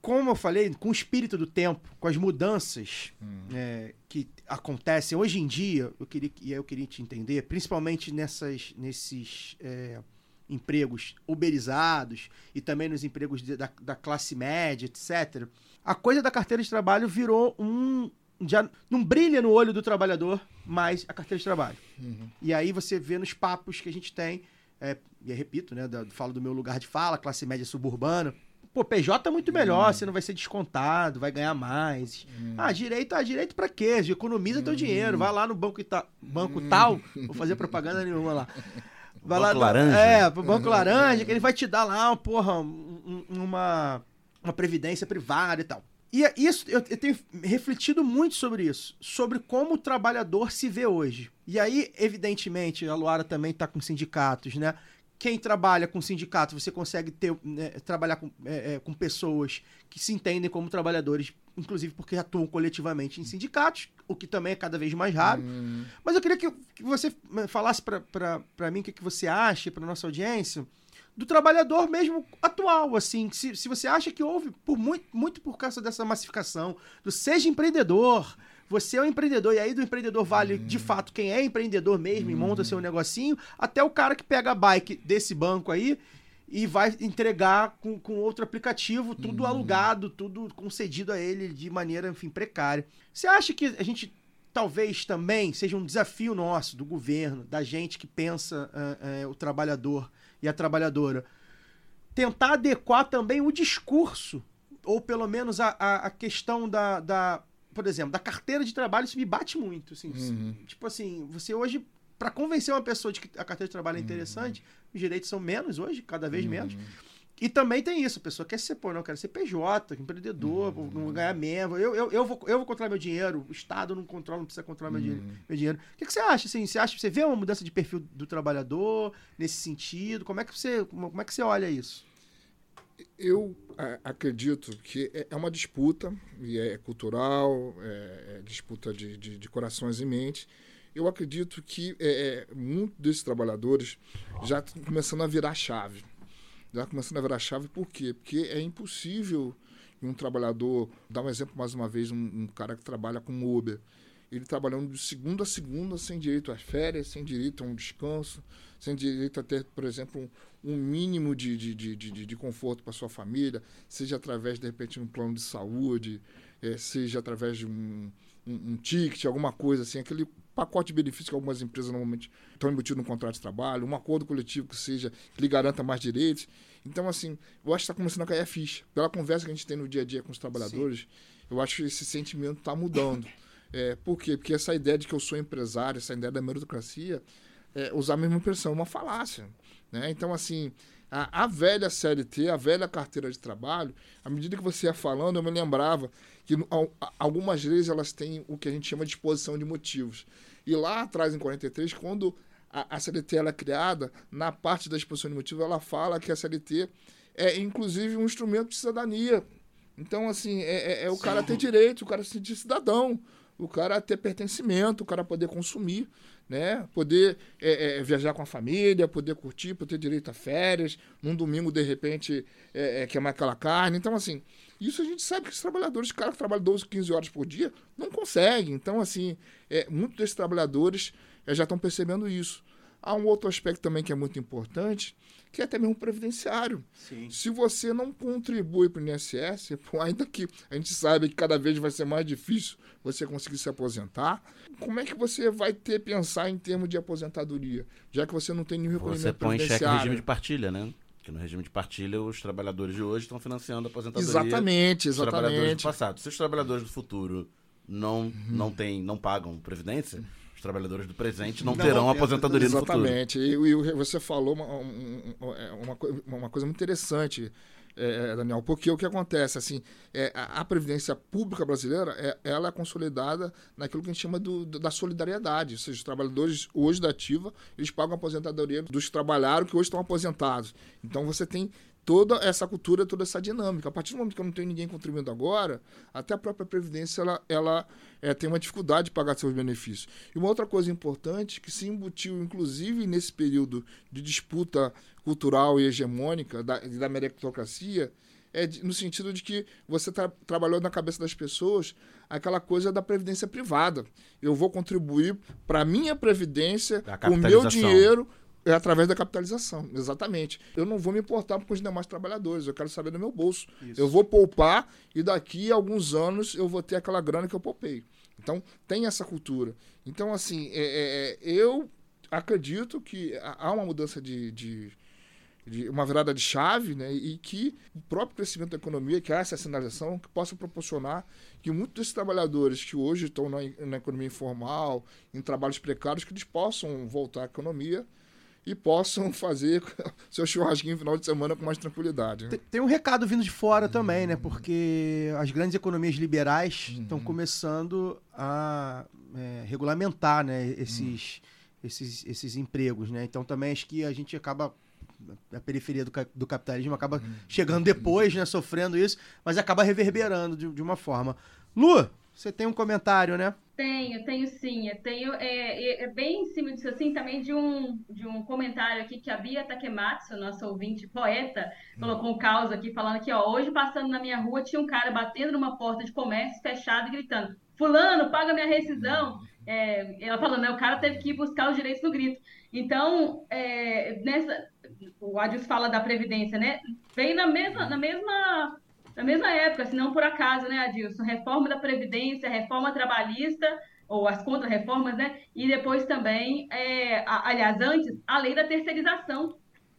Como eu falei, com o espírito do tempo, com as mudanças é, que acontecem hoje em dia, eu queria, e aí eu queria te entender, principalmente nessas, nesses é, empregos uberizados e também nos empregos de- da, da classe média, etc. A coisa da carteira de trabalho virou um. Já não brilha no olho do trabalhador mais a carteira de trabalho. E aí você vê nos papos que a gente tem, é, e repito, né? Da, falo do meu lugar de fala, classe média suburbana. Pô, PJ é muito melhor, você não vai ser descontado, vai ganhar mais. Ah, direito, ah, direito pra quê? Economiza teu dinheiro, vai lá no banco, ita, banco tal, vou fazer propaganda nenhuma lá. Vai Banco no- Laranja. É, pro Banco Laranja, que ele vai te dar lá, porra, um- um- uma, uma previdência privada e tal. E é isso, eu, eu tenho refletido muito sobre isso, sobre como o trabalhador se vê hoje. E aí, evidentemente, a Luara também está com sindicatos, né? Quem trabalha com sindicato, você consegue ter, né, trabalhar com, é, é, com pessoas que se entendem como trabalhadores, inclusive porque atuam coletivamente em sindicatos, o que também é cada vez mais raro. Mas eu queria que, que você eh, falasse para mim o que, que você acha, para nossa audiência, do trabalhador mesmo atual, assim. Se, se você acha que houve, por muito, muito por causa dessa massificação, do seja empreendedor, você é um empreendedor, e aí do empreendedor vale de fato quem é empreendedor mesmo e monta seu negocinho, até o cara que pega a bike desse banco aí e vai entregar com, com outro aplicativo, tudo alugado, tudo concedido a ele de maneira, enfim, precária. Você acha que a gente talvez também seja um desafio nosso, do governo, da gente que pensa ah, ah, o trabalhador e a trabalhadora, tentar adequar também o discurso, ou pelo menos a, a, a questão da, da, por exemplo, da carteira de trabalho, isso me bate muito. Assim, Uhum. Tipo assim, você hoje, para convencer uma pessoa de que a carteira de trabalho é interessante, os direitos são menos hoje, cada vez menos. E também tem isso, a pessoa quer ser, pô, não, eu quero ser PJ, empreendedor, vou- vou ganhar mesmo. Eu, eu, eu, vou, eu vou controlar meu dinheiro, o Estado não controla, não precisa controlar meu, dinheiro, meu dinheiro. O que, que você acha? Assim, você acha você vê uma mudança de perfil do trabalhador nesse sentido? Como é que você, como é que você olha isso? Eu a- acredito que é é uma disputa, e é cultural, é, é disputa de, de, de corações e mentes. Eu acredito que é, é, muitos desses trabalhadores já estão começando a virar chave. Já começando a virar chave, por quê? Porque é impossível um trabalhador, dar um exemplo mais uma vez, um, um cara que trabalha com Uber, ele trabalhando de segunda a segunda sem direito às férias, sem direito a um descanso, sem direito a ter, por exemplo, um, um mínimo de, de, de, de, de conforto para sua família, seja através, de repente, de um plano de saúde, eh, seja através de um, um, um ticket, alguma coisa assim, aquele pacote de benefícios que algumas empresas normalmente estão embutidos no contrato de trabalho, um acordo coletivo que seja, que lhe garanta mais direitos. Então, assim, eu acho que está começando a cair a ficha. Pela conversa que a gente tem no dia a dia com os trabalhadores, eu acho que esse sentimento está mudando. *laughs* É, por quê? Porque essa ideia de que eu sou empresário, essa ideia da meritocracia, é, usar a mesma expressão, uma falácia. Né? Então, assim, a, a, velha CLT, a velha carteira de trabalho, à medida que você ia falando, eu me lembrava que algumas leis elas têm o que a gente chama de exposição de motivos. E lá atrás, em 43, quando a, a CLT ela é criada, na parte da exposição de motivos, ela fala que a CLT é, inclusive, um instrumento de cidadania. Então, assim, é, é, é o Sim. cara ter direito, o cara se sentir cidadão, o cara ter pertencimento, o cara poder consumir né? Poder é, é, viajar com a família, poder curtir, poder ter direito a férias, num domingo, de repente, é, é, queimar aquela carne. Então, assim, isso a gente sabe que os trabalhadores, cara que trabalha 12, 15 horas por dia, não conseguem. Então, assim, é, muitos desses trabalhadores é, já estão percebendo isso. Há um outro aspecto também que é muito importante, que é até mesmo previdenciário. Sim. Se você não contribui para o INSS, ainda que a gente sabe que cada vez vai ser mais difícil você conseguir se aposentar, como é que você vai ter pensar em termos de aposentadoria, já que você não tem nenhum reconhecimento Você põe em xeque o regime de partilha, né? Que no regime de partilha, os trabalhadores de hoje estão financiando a aposentadoria exatamente, exatamente. dos trabalhadores do passado. Se os trabalhadores do futuro não, uhum. não, tem, não pagam previdência, os trabalhadores do presente não, não terão aposentadoria no futuro. Exatamente. E, e, você falou uma, é, uma, uma, coisa muito interessante, é, é, Daniel, porque o que acontece, assim, é, a, a, Previdência Pública Brasileira, é, ela é consolidada naquilo que a gente chama do, da solidariedade, ou seja, os trabalhadores hoje da ativa, eles pagam a aposentadoria dos que trabalharam que hoje estão aposentados. Então você tem toda essa cultura, toda essa dinâmica. A partir do momento que eu não tenho ninguém contribuindo agora, até a própria Previdência ela, ela é, tem uma dificuldade de pagar seus benefícios. E uma outra coisa importante que se embutiu, inclusive, nesse período de disputa cultural e hegemônica da, da meritocracia, é de, no sentido de que você tra trabalhou na cabeça das pessoas aquela coisa da previdência privada. Eu vou contribuir para a minha previdência, com o meu dinheiro, é através da capitalização, exatamente. Eu não vou me importar com os demais trabalhadores, eu quero saber do meu bolso. Isso. Eu vou poupar e daqui a alguns anos eu vou ter aquela grana que eu poupei. Então, tem essa cultura. Então, assim, é, é, é eu acredito que há uma mudança de, de, de, uma virada de chave, né? E que o próprio crescimento da economia, que há essa sinalização, que possa proporcionar que muitos desses trabalhadores que hoje estão na, na economia informal, em trabalhos precários, que eles possam voltar à economia e possam fazer *laughs* seu churrasquinho no final de semana com mais tranquilidade. Né? Tem, tem, um recado vindo de fora também, né? Porque as grandes economias liberais estão uhum. começando a é, regulamentar né, esses, uhum. esses, esses empregos, né? Então também acho que a gente acaba a periferia do, do capitalismo acaba uhum. chegando depois, né, sofrendo isso, mas acaba reverberando de, de uma forma. Lu, você tem um comentário, né? Tenho, tenho sim. Eu tenho é, é, é, bem em cima disso assim também de um, de um comentário aqui que a Bia Takematsu, nossa ouvinte poeta, colocou um caos aqui falando que ó, hoje passando na minha rua tinha um cara batendo numa porta de comércio fechada e gritando: "Fulano, paga minha rescisão". É, ela falando, né, o cara teve que ir buscar os direitos no grito. Então, é, nessa, o Adilson fala da previdência, né? Vem na mesma, na mesma na mesma época, se não por acaso, né, Adilson? Reforma da Previdência, reforma trabalhista, ou as contra-reformas, né? E depois também, é, a, aliás, antes, a lei da terceirização.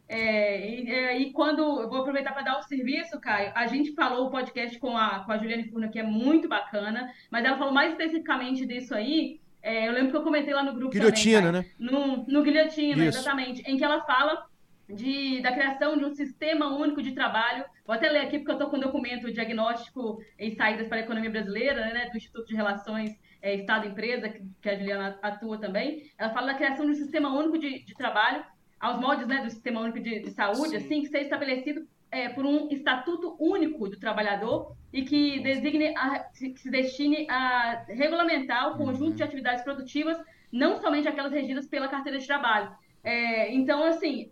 É, e, é, e, quando, eu vou aproveitar para dar um serviço, Caio, a gente falou o podcast com a, com a Juliane Furna, que é muito bacana, mas ela falou mais especificamente disso aí, é, eu lembro que eu comentei lá no grupo Guilhotina, também, né? No, no Guilhotina, Isso. exatamente, em que ela fala de, da criação de um sistema único de trabalho. Vou até ler aqui, porque eu estou com o um documento Diagnóstico em Saídas para a Economia Brasileira, né, do Instituto de Relações é, Estado-Empresa, que, a Juliana atua também. Ela fala da criação de um sistema único de, de trabalho, aos moldes né, do Sistema Único de, de Saúde, Sim. assim, que seja estabelecido é, por um estatuto único do trabalhador e que designe a, que se destine a regulamentar o conjunto uhum. de atividades produtivas, não somente aquelas regidas pela carteira de trabalho. É, então, assim,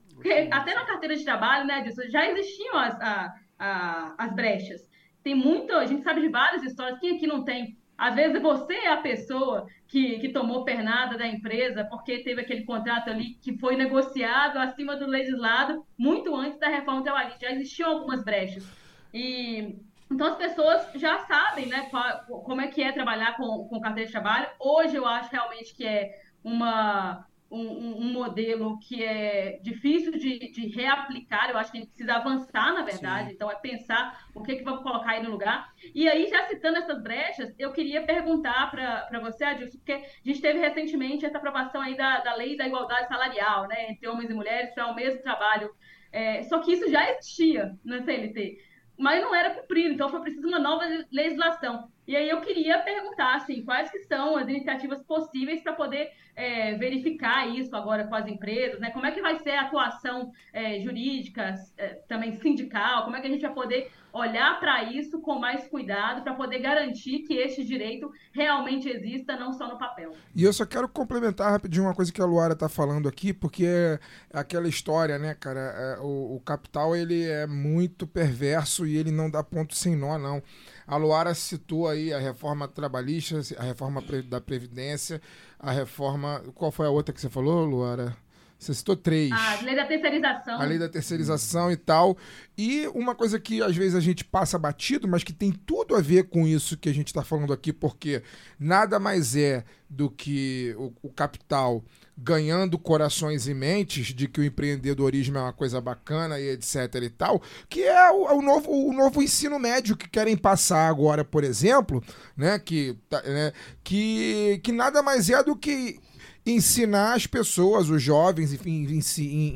até na carteira de trabalho, né, disso, já existiam as, a, a, as brechas. Tem muito, a gente sabe de várias histórias, quem aqui não tem? Às vezes você é a pessoa que, que tomou pernada da empresa porque teve aquele contrato ali que foi negociado acima do legislado muito antes da reforma trabalhista. Já existiam algumas brechas. E então as pessoas já sabem né, qual, como é que é trabalhar com, com carteira de trabalho. Hoje eu acho realmente que é uma um, um, um modelo que é difícil de, de, reaplicar. Eu acho que a gente precisa avançar, na verdade. Sim. Então, é pensar o que, que vamos colocar aí no lugar. E aí, já citando essas brechas, eu queria perguntar para você, Adilson, porque a gente teve recentemente essa aprovação aí da, da lei da igualdade salarial, né, entre homens e mulheres, para o mesmo trabalho. É, só que isso já existia na CLT, mas não era cumprido, então foi preciso uma nova legislação. E aí eu queria perguntar, assim, quais que são as iniciativas possíveis para poder é, verificar isso agora com as empresas, né? Como é que vai ser a atuação é, jurídica, é, também sindical? Como é que a gente vai poder olhar para isso com mais cuidado para poder garantir que este direito realmente exista, não só no papel? E eu só quero complementar rapidinho uma coisa que a Luara está falando aqui, porque é aquela história, né, cara? É, o, o capital ele é muito perverso e ele não dá ponto sem nó, não. A Luara citou aí a reforma trabalhista, a reforma da Previdência, a reforma. Qual foi a outra que você falou, Luara? Você citou três. A lei da terceirização. A lei da terceirização e tal. E uma coisa que às vezes a gente passa batido, mas que tem tudo a ver com isso que a gente está falando aqui, porque nada mais é do que o, o capital ganhando corações e mentes de que o empreendedorismo é uma coisa bacana e etc e tal, que é o, o, novo, o novo ensino médio que querem passar agora, por exemplo, né, que, tá, né, que, que nada mais é do que ensinar as pessoas, os jovens, enfim,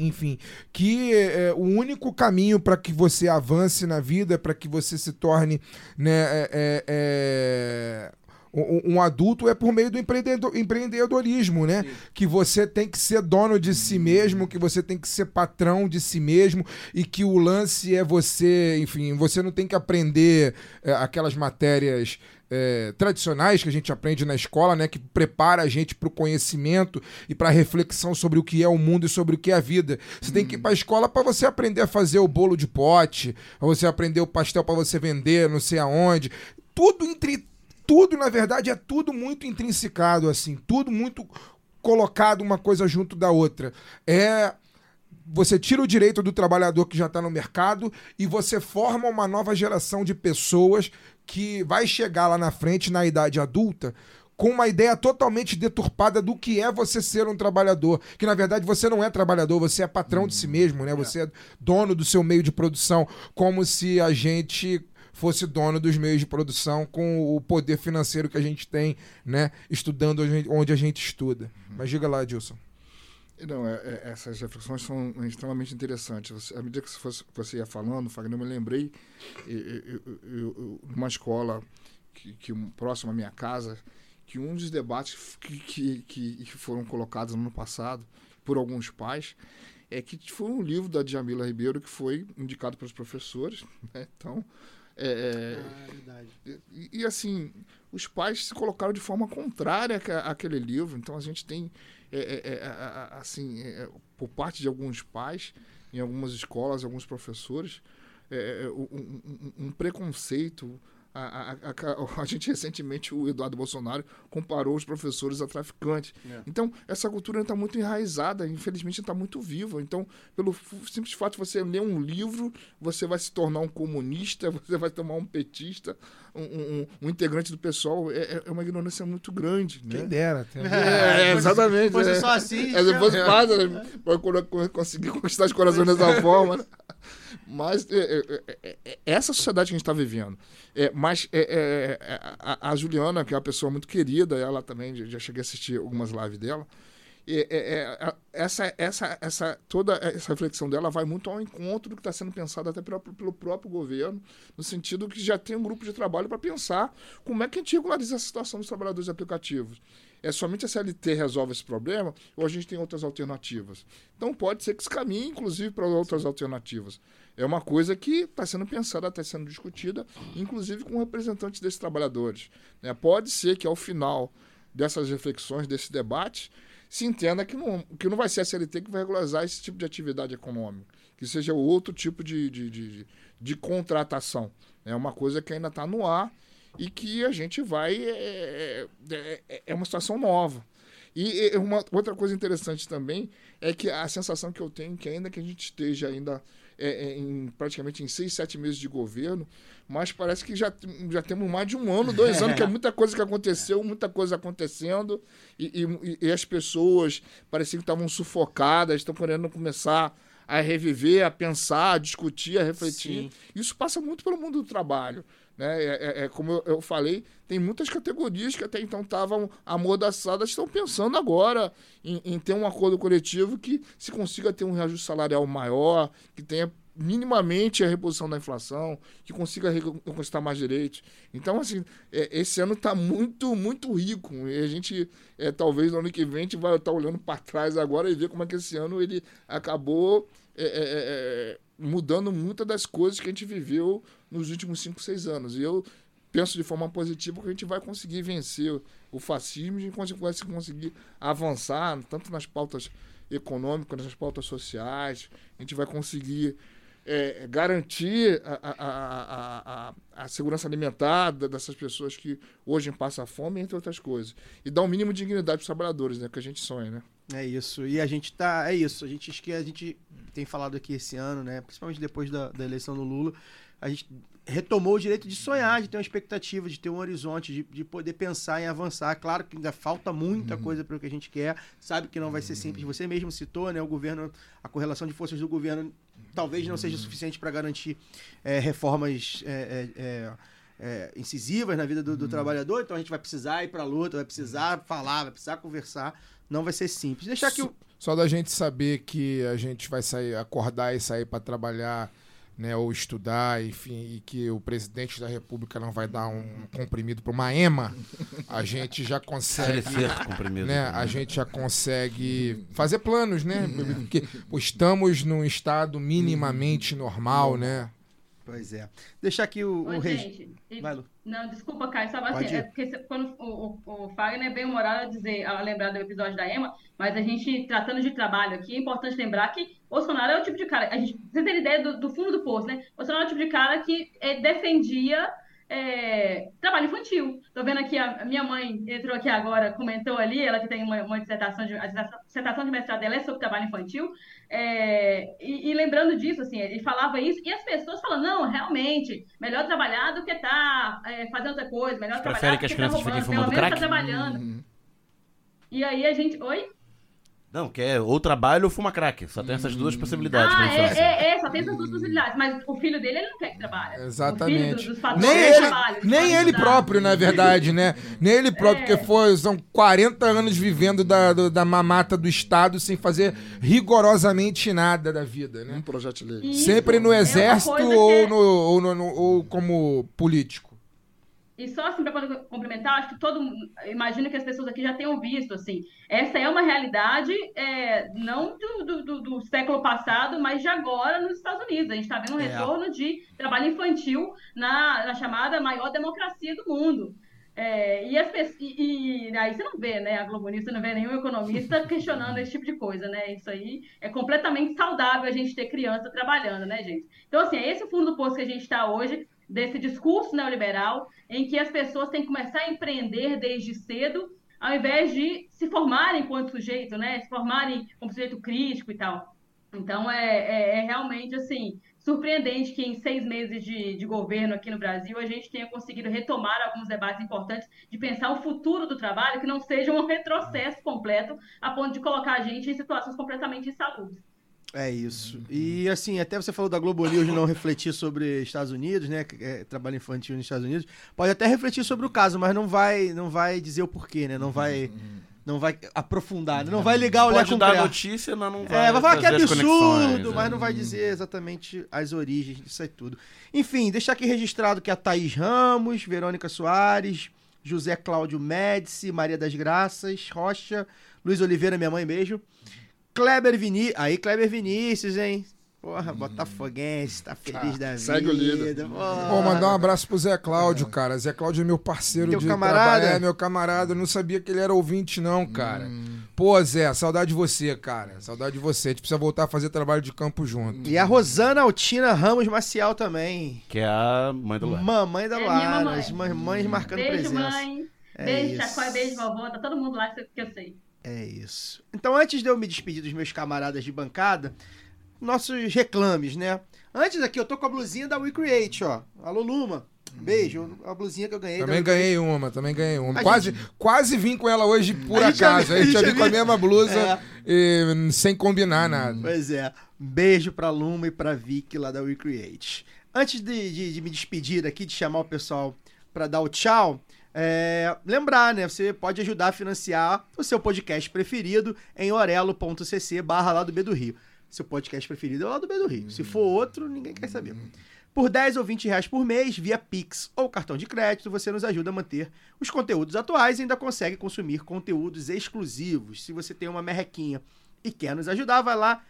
enfim que é, o único caminho para que você avance na vida, para que você se torne né, é, é, é um, adulto é por meio do empreendedor, empreendedorismo, né? Sim. Que você tem que ser dono de si mesmo, que você tem que ser patrão de si mesmo e que o lance é você, enfim, você não tem que aprender é, aquelas matérias é, tradicionais que a gente aprende na escola, né, que prepara a gente para o conhecimento e para a reflexão sobre o que é o mundo e sobre o que é a vida. Você hum. tem que ir para a escola para você aprender a fazer o bolo de pote, para você aprender o pastel para você vender, não sei aonde. Tudo entre tudo, na verdade, é tudo muito intrinsecado, assim, tudo muito colocado uma coisa junto da outra. É você tira o direito do trabalhador que já está no mercado e você forma uma nova geração de pessoas que vai chegar lá na frente, na idade adulta, com uma ideia totalmente deturpada do que é você ser um trabalhador. Que na verdade você não é trabalhador, você é patrão de si mesmo, né? Você é dono do seu meio de produção, como se a gente fosse dono dos meios de produção com o poder financeiro que a gente tem, né? Estudando onde a gente estuda. Uhum. Mas diga lá, Adilson. Não, é, é, essas reflexões são extremamente interessantes. Você, à medida que você, você ia falando, Fagner, eu me lembrei, numa escola que, que próxima à minha casa, que um dos debates que, que, que, foram colocados no ano passado por alguns pais é que foi um livro da Djamila Ribeiro que foi indicado pelos professores. Né? Então, é, é ah, e, e, assim, os pais se colocaram de forma contrária àquele livro. Então a gente tem, assim, é, por parte de alguns pais, em algumas escolas, alguns professores, um, um, um preconceito a, a, a, *laughs* a, gente recentemente, o Eduardo Bolsonaro, comparou os professores a traficantes. É. Então, essa cultura está muito enraizada, infelizmente está muito viva. Então, pelo simples fato de você ler um livro, você vai se tornar um comunista, *laughs* você vai tomar um petista, um, um, um integrante do pessoal. É, é, uma ignorância muito grande. Né? Quem dera. É, é, exatamente. Se fosse é. só assim. É, se fosse fácil, né? conseguir *laughs* conquistar os corações dessa forma. Mas essa sociedade que a gente está vivendo é, mas é, é, é a, a, Juliana, que é uma pessoa muito querida, ela também, já cheguei a assistir algumas lives dela, é, é, essa, essa, essa, toda essa reflexão dela vai muito ao encontro do que está sendo pensado até pelo, pelo, próprio governo, no sentido que já tem um grupo de trabalho para pensar como é que a gente regulariza a situação dos trabalhadores aplicativos. É somente a CLT resolve esse problema ou a gente tem outras alternativas? Então pode ser que se caminhe, inclusive, para outras alternativas é uma coisa que está sendo pensada, está sendo discutida, inclusive com representantes desses trabalhadores. Né? Pode ser que ao final dessas reflexões, desse debate, se entenda que não, que não vai ser a CLT que vai regularizar esse tipo de atividade econômica, que seja outro tipo de, de, de, de contratação. É uma coisa que ainda está no ar e que a gente vai. É, é, é, é uma situação nova. E, uma outra coisa interessante também é que a sensação que eu tenho que ainda que a gente esteja ainda é, é, em praticamente em seis, sete meses de governo, mas parece que já, já temos mais de um ano, dois anos, que é muita coisa que aconteceu, muita coisa acontecendo, e, e, e as pessoas pareciam que estavam sufocadas, estão querendo começar a reviver, a pensar, a discutir, a refletir. Sim. Isso passa muito pelo mundo do trabalho. Né? É, é- é como eu, falei, tem muitas categorias que até então estavam amordaçadas, estão pensando agora em, em ter um acordo coletivo que se consiga ter um reajuste salarial maior, que tenha minimamente a reposição da inflação, que consiga reconquistar mais direitos. Então, assim, é, esse ano está muito, muito rico. E a gente, é, talvez no ano que vem, a gente vai estar olhando para trás agora e ver como é que esse ano ele acabou é, é, é, mudando muitas das coisas que a gente viveu nos últimos 5, 6 anos. E eu penso de forma positiva que a gente vai conseguir vencer o fascismo e a gente vai conseguir avançar tanto nas pautas econômicas, nas pautas sociais, a gente vai conseguir é, garantir a, a, a, a, segurança alimentar dessas pessoas que hoje passam fome, entre outras coisas. E dar o mínimo de dignidade para os trabalhadores, né? Que a gente sonha, né? É isso. E a gente tá. É isso. A gente acho que a gente tem falado aqui esse ano, né? Principalmente depois da, da eleição do Lula. A gente retomou o direito de sonhar, de ter uma expectativa, de ter um horizonte, de, de poder pensar em avançar. Claro que ainda falta muita coisa para o que a gente quer. Sabe que não vai ser simples. Você mesmo citou, né? O governo, a correlação de forças do governo talvez não seja suficiente para garantir é, reformas. é, é, é, é, incisivas na vida do, do trabalhador, então a gente vai precisar ir para luta, vai precisar falar, vai precisar conversar, não vai ser simples. Deixar que o, Só da gente saber que a gente vai sair, acordar e sair para trabalhar, né, ou estudar, enfim, e que o presidente da República não vai dar um comprimido para uma EMA, a gente já consegue, comprimido. né, a gente já consegue fazer planos, né, porque pô, estamos num estado minimamente normal, né? Pois é. Deixar aqui o, Oi, o gente. Vai. Não, desculpa, Caio, só assim, é porque quando o, o, o Fagner é bem humorado a dizer, a lembrar do episódio da Emma, mas a gente, tratando de trabalho aqui, é importante lembrar que Bolsonaro é o tipo de cara, a gente, você tem ideia do, do fundo do poço, né? Bolsonaro é o tipo de cara que é, defendia é, trabalho infantil. Tô vendo aqui, a, a minha mãe entrou aqui agora, comentou ali, ela que tem uma, uma dissertação, de, a dissertação de mestrado dela é sobre trabalho infantil, é, e, e lembrando disso, assim, ele falava isso, e as pessoas falam, não, realmente, melhor trabalhar do que estar fazendo outra coisa, melhor trabalhar Prefere do que as tá roubando, pelo menos tá trabalhando. E aí a gente, oi? Não, que é ou trabalho ou fuma crack. Só tem essas duas possibilidades Ah, é, é, é, só tem essas duas possibilidades, mas o filho dele, ele não quer que trabalhe. O filho Exatamente. dos, Nem ele, nem ele próprio, na verdade, né? Nem ele próprio, É. porque foi, são 40 anos vivendo da, do- da mamata do Estado sem fazer rigorosamente nada da vida, né? Um projeto de lei. Sempre no é exército que ou, é- no, ou, no- no- ou como político. E só assim, para poder complementar, acho que todo mundo, imagino que as pessoas aqui já tenham visto, assim, essa é uma realidade é, não do, do, do- século passado, mas de agora nos Estados Unidos. A gente está vendo um É. retorno de trabalho infantil na, na chamada maior democracia do mundo. É, e, as e, e aí você não vê, né, a Globo News, você não vê nenhum economista *laughs* questionando esse tipo de coisa, né? Isso aí é completamente saudável a gente ter criança trabalhando, né, gente? Então, assim, é esse o fundo do poço que a gente está hoje, desse discurso neoliberal, em que as pessoas têm que começar a empreender desde cedo, ao invés de se formarem enquanto sujeito, né? Se formarem como sujeito crítico e tal. Então, é, é- é realmente, assim, surpreendente que em seis meses de, de governo aqui no Brasil a gente tenha conseguido retomar alguns debates importantes de pensar o futuro do trabalho, que não seja um retrocesso completo a ponto de colocar a gente em situações completamente insalubres. É isso. E assim, até você falou da Globo News não refletir sobre Estados Unidos, né? é trabalho infantil nos Estados Unidos. Pode até refletir sobre o caso, mas não vai, não vai dizer o porquê, né? Não vai, não vai aprofundar, não vai ligar o Pode com dar criar. notícia, mas não vai É, vai falar que é absurdo, mas é. não vai dizer exatamente as origens disso aí tudo. Enfim, deixar aqui registrado que a Thaís Ramos, Verônica Soares, José Cláudio Médici, Maria das Graças, Rocha, Luiz Oliveira, minha mãe, beijo. Kleber Vinícius. Aí, Kleber Vinícius, hein? Porra, Botafoguense, tá feliz da vida. segue o líder. Pô, mandar um abraço pro Zé Cláudio, cara. Zé Cláudio é meu parceiro Teu de camarada? trabalho. É, meu camarada. Eu não sabia que ele era ouvinte, não, cara. Pô, Zé, saudade de você, cara. Saudade de você. A gente precisa voltar a fazer trabalho de campo junto. E a Rosana Altina Ramos Maciel também. Que é a mãe do Luar. Mamãe da É mamãe. As mamães marcando Beijo, presença. mãe. É beijo, isso. Chacói, beijo, vovó. Tá todo mundo lá que eu sei. É isso. Então, antes de eu me despedir dos meus camaradas de bancada, nossos reclames, né? Antes aqui, eu tô com a blusinha da WeCreate, ó. Alô, Luma. Beijo. A blusinha que eu ganhei. Também We ganhei uma, também ganhei uma. A Quase, gente- quase vim com ela hoje por A acaso. A gente já vim com a mesma blusa É. e, sem combinar nada. Pois é. Beijo pra Luma e pra Vicky lá da WeCreate. Antes de, de- de me despedir aqui, de chamar o pessoal pra dar o tchau, é, lembrar, né? Você pode ajudar a financiar o seu podcast preferido em orelo.cc barra lá do B do Rio. Seu podcast preferido é o lá do B do Rio. Se for outro, ninguém quer saber. Por 10 ou 20 reais por mês, via Pix ou cartão de crédito, você nos ajuda a manter os conteúdos atuais e ainda consegue consumir conteúdos exclusivos. Se você tem uma merrequinha e quer nos ajudar, vai lá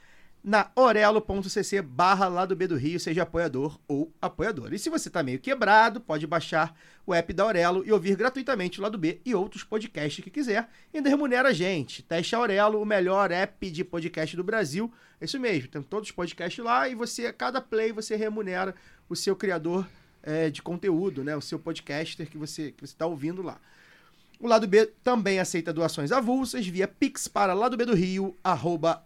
na orelo.cc barra lá do B do Rio, seja apoiador ou apoiadora. E se você tá meio quebrado, pode baixar o app da Aurelo e ouvir gratuitamente o Lado B e outros podcasts que quiser. E ainda remunera a gente. Teste a Aurelo, o melhor app de podcast do Brasil. É isso mesmo, tem todos os podcasts lá e você, a cada play, você remunera o seu criador eh, de conteúdo, né? O seu podcaster que você que você tá ouvindo lá. O lado B também aceita doações avulsas via Pix para lado B do Rio, arroba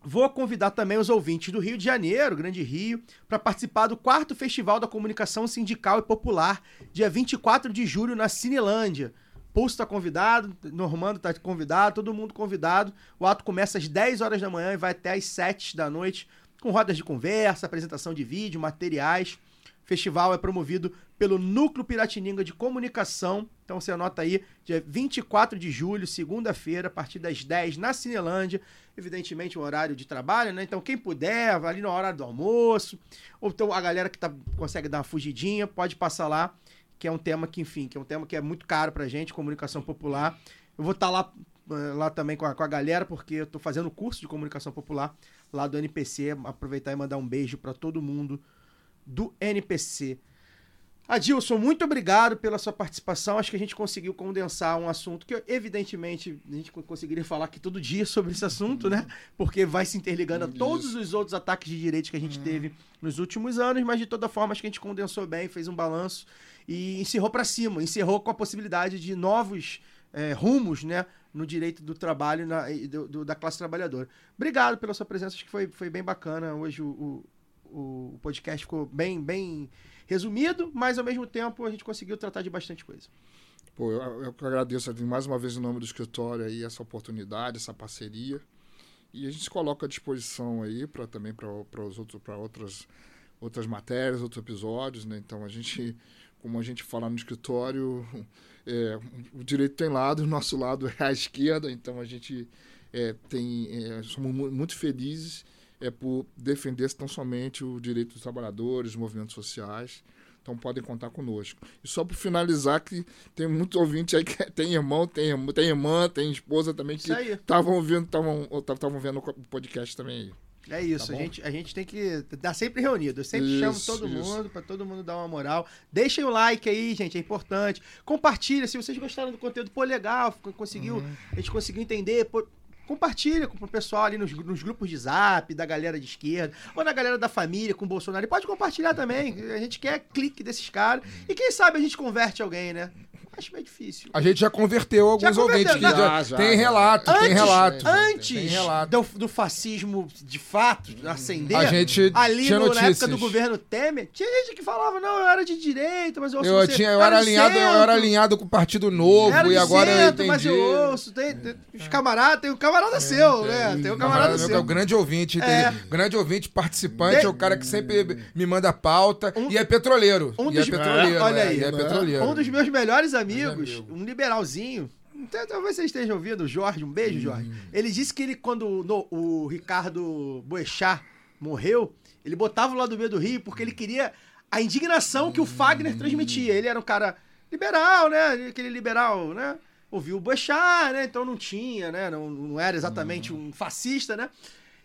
Vou convidar também os ouvintes do Rio de Janeiro, Grande Rio, para participar do quarto Festival da Comunicação Sindical e Popular, dia 24 de julho, na Cinelândia. Pulso está convidado, Normando está convidado, todo mundo convidado. O ato começa às 10 horas da manhã e vai até às 7 da noite, com rodas de conversa, apresentação de vídeo, materiais. Festival é promovido pelo Núcleo Piratininga de Comunicação. Então você anota aí, dia 24 de julho, segunda-feira, a partir das 10 na Cinelândia. Evidentemente, o horário de trabalho, né? Então, quem puder, vai ali na hora do almoço. Ou então a galera que tá, consegue dar uma fugidinha, pode passar lá, que é um tema que, enfim, que é um tema que é muito caro pra gente, comunicação popular. Eu vou estar lá, eh, lá também com a, com a galera, porque eu tô fazendo curso de comunicação popular lá do NPC. Aproveitar e mandar um beijo pra todo mundo do NPC. Adilson, muito obrigado pela sua participação. Acho que a gente conseguiu condensar um assunto que, evidentemente, a gente co- conseguiria falar aqui todo dia sobre esse assunto, né? Porque vai se interligando a todos os outros ataques de direitos que a gente teve nos últimos anos, mas de toda forma acho que a gente condensou bem, fez um balanço e encerrou para cima, encerrou com a possibilidade de novos eh, rumos, né? No direito do trabalho na- e do- do- da classe trabalhadora. Obrigado pela sua presença, acho que foi, foi bem bacana. Hoje o, o- o podcast ficou bem, bem resumido, mas ao mesmo tempo a gente conseguiu tratar de bastante coisa. Pô, eu, eu agradeço mais uma vez em nome do escritório aí essa oportunidade, essa parceria. E a gente se coloca à disposição aí para também para os outros para outras outras matérias, outros episódios, né? Então a gente, como a gente fala no escritório, *laughs* é, o direito tem lado, o nosso lado é a esquerda, então a gente é, tem é, somos mu- muito felizes é por defender tão somente o direito dos trabalhadores, os movimentos sociais. Então podem contar conosco. E só para finalizar, que tem muito ouvinte aí que *laughs* tem irmão, tem, irmã- tem irmã, tem esposa também que estavam ouvindo, estavam vendo o podcast também aí. É isso, Tá a, gente, a gente tem que estar sempre reunido. Eu sempre chamo Isso, todo isso. mundo, para todo mundo dar uma moral. Deixem o like aí, gente, é importante. Compartilha, se vocês gostaram do conteúdo, pô, legal, conseguiu, Uhum. a gente conseguiu entender, pô, compartilha com o pessoal ali nos, nos grupos de zap, da galera de esquerda, ou na galera da família com o Bolsonaro. E pode compartilhar também, a gente quer clique desses caras. E quem sabe a gente converte alguém, né? Acho meio difícil. A gente já converteu alguns Já converteu, ouvintes. que já. já- Já, já, tem já. relato, tem relato. Antes Tem relato. do, do fascismo de fato acender, A gente ali tinha no- na época notícias. do governo Temer, tinha gente que falava, não, eu era de direita, mas eu ouço Eu, você, tinha, eu, era de alinhado, eu era alinhado com o Partido Novo era e agora eu centro, mas entendi. eu ouço. Tem, tem os camaradas, tem o camarada seu, né? Tem o camarada Camarada, seu. é o grande ouvinte, É. tem- grande ouvinte, participante, De- é o cara que sempre me manda pauta e é petroleiro. Um e é dos, petroleiro, olha é, aí, é petroleiro. um dos meus melhores amigos, um liberalzinho, então, talvez você esteja ouvindo, o Jorge, um beijo, Jorge. Ele disse que ele, quando no- o Ricardo Boechat morreu, ele botava o lado B do Rio porque ele queria a indignação que o Fagner transmitia. Ele era um cara liberal, né? Aquele liberal, né? Ouviu o Boechat, né? Então não tinha, né? Não, não era exatamente um fascista, né?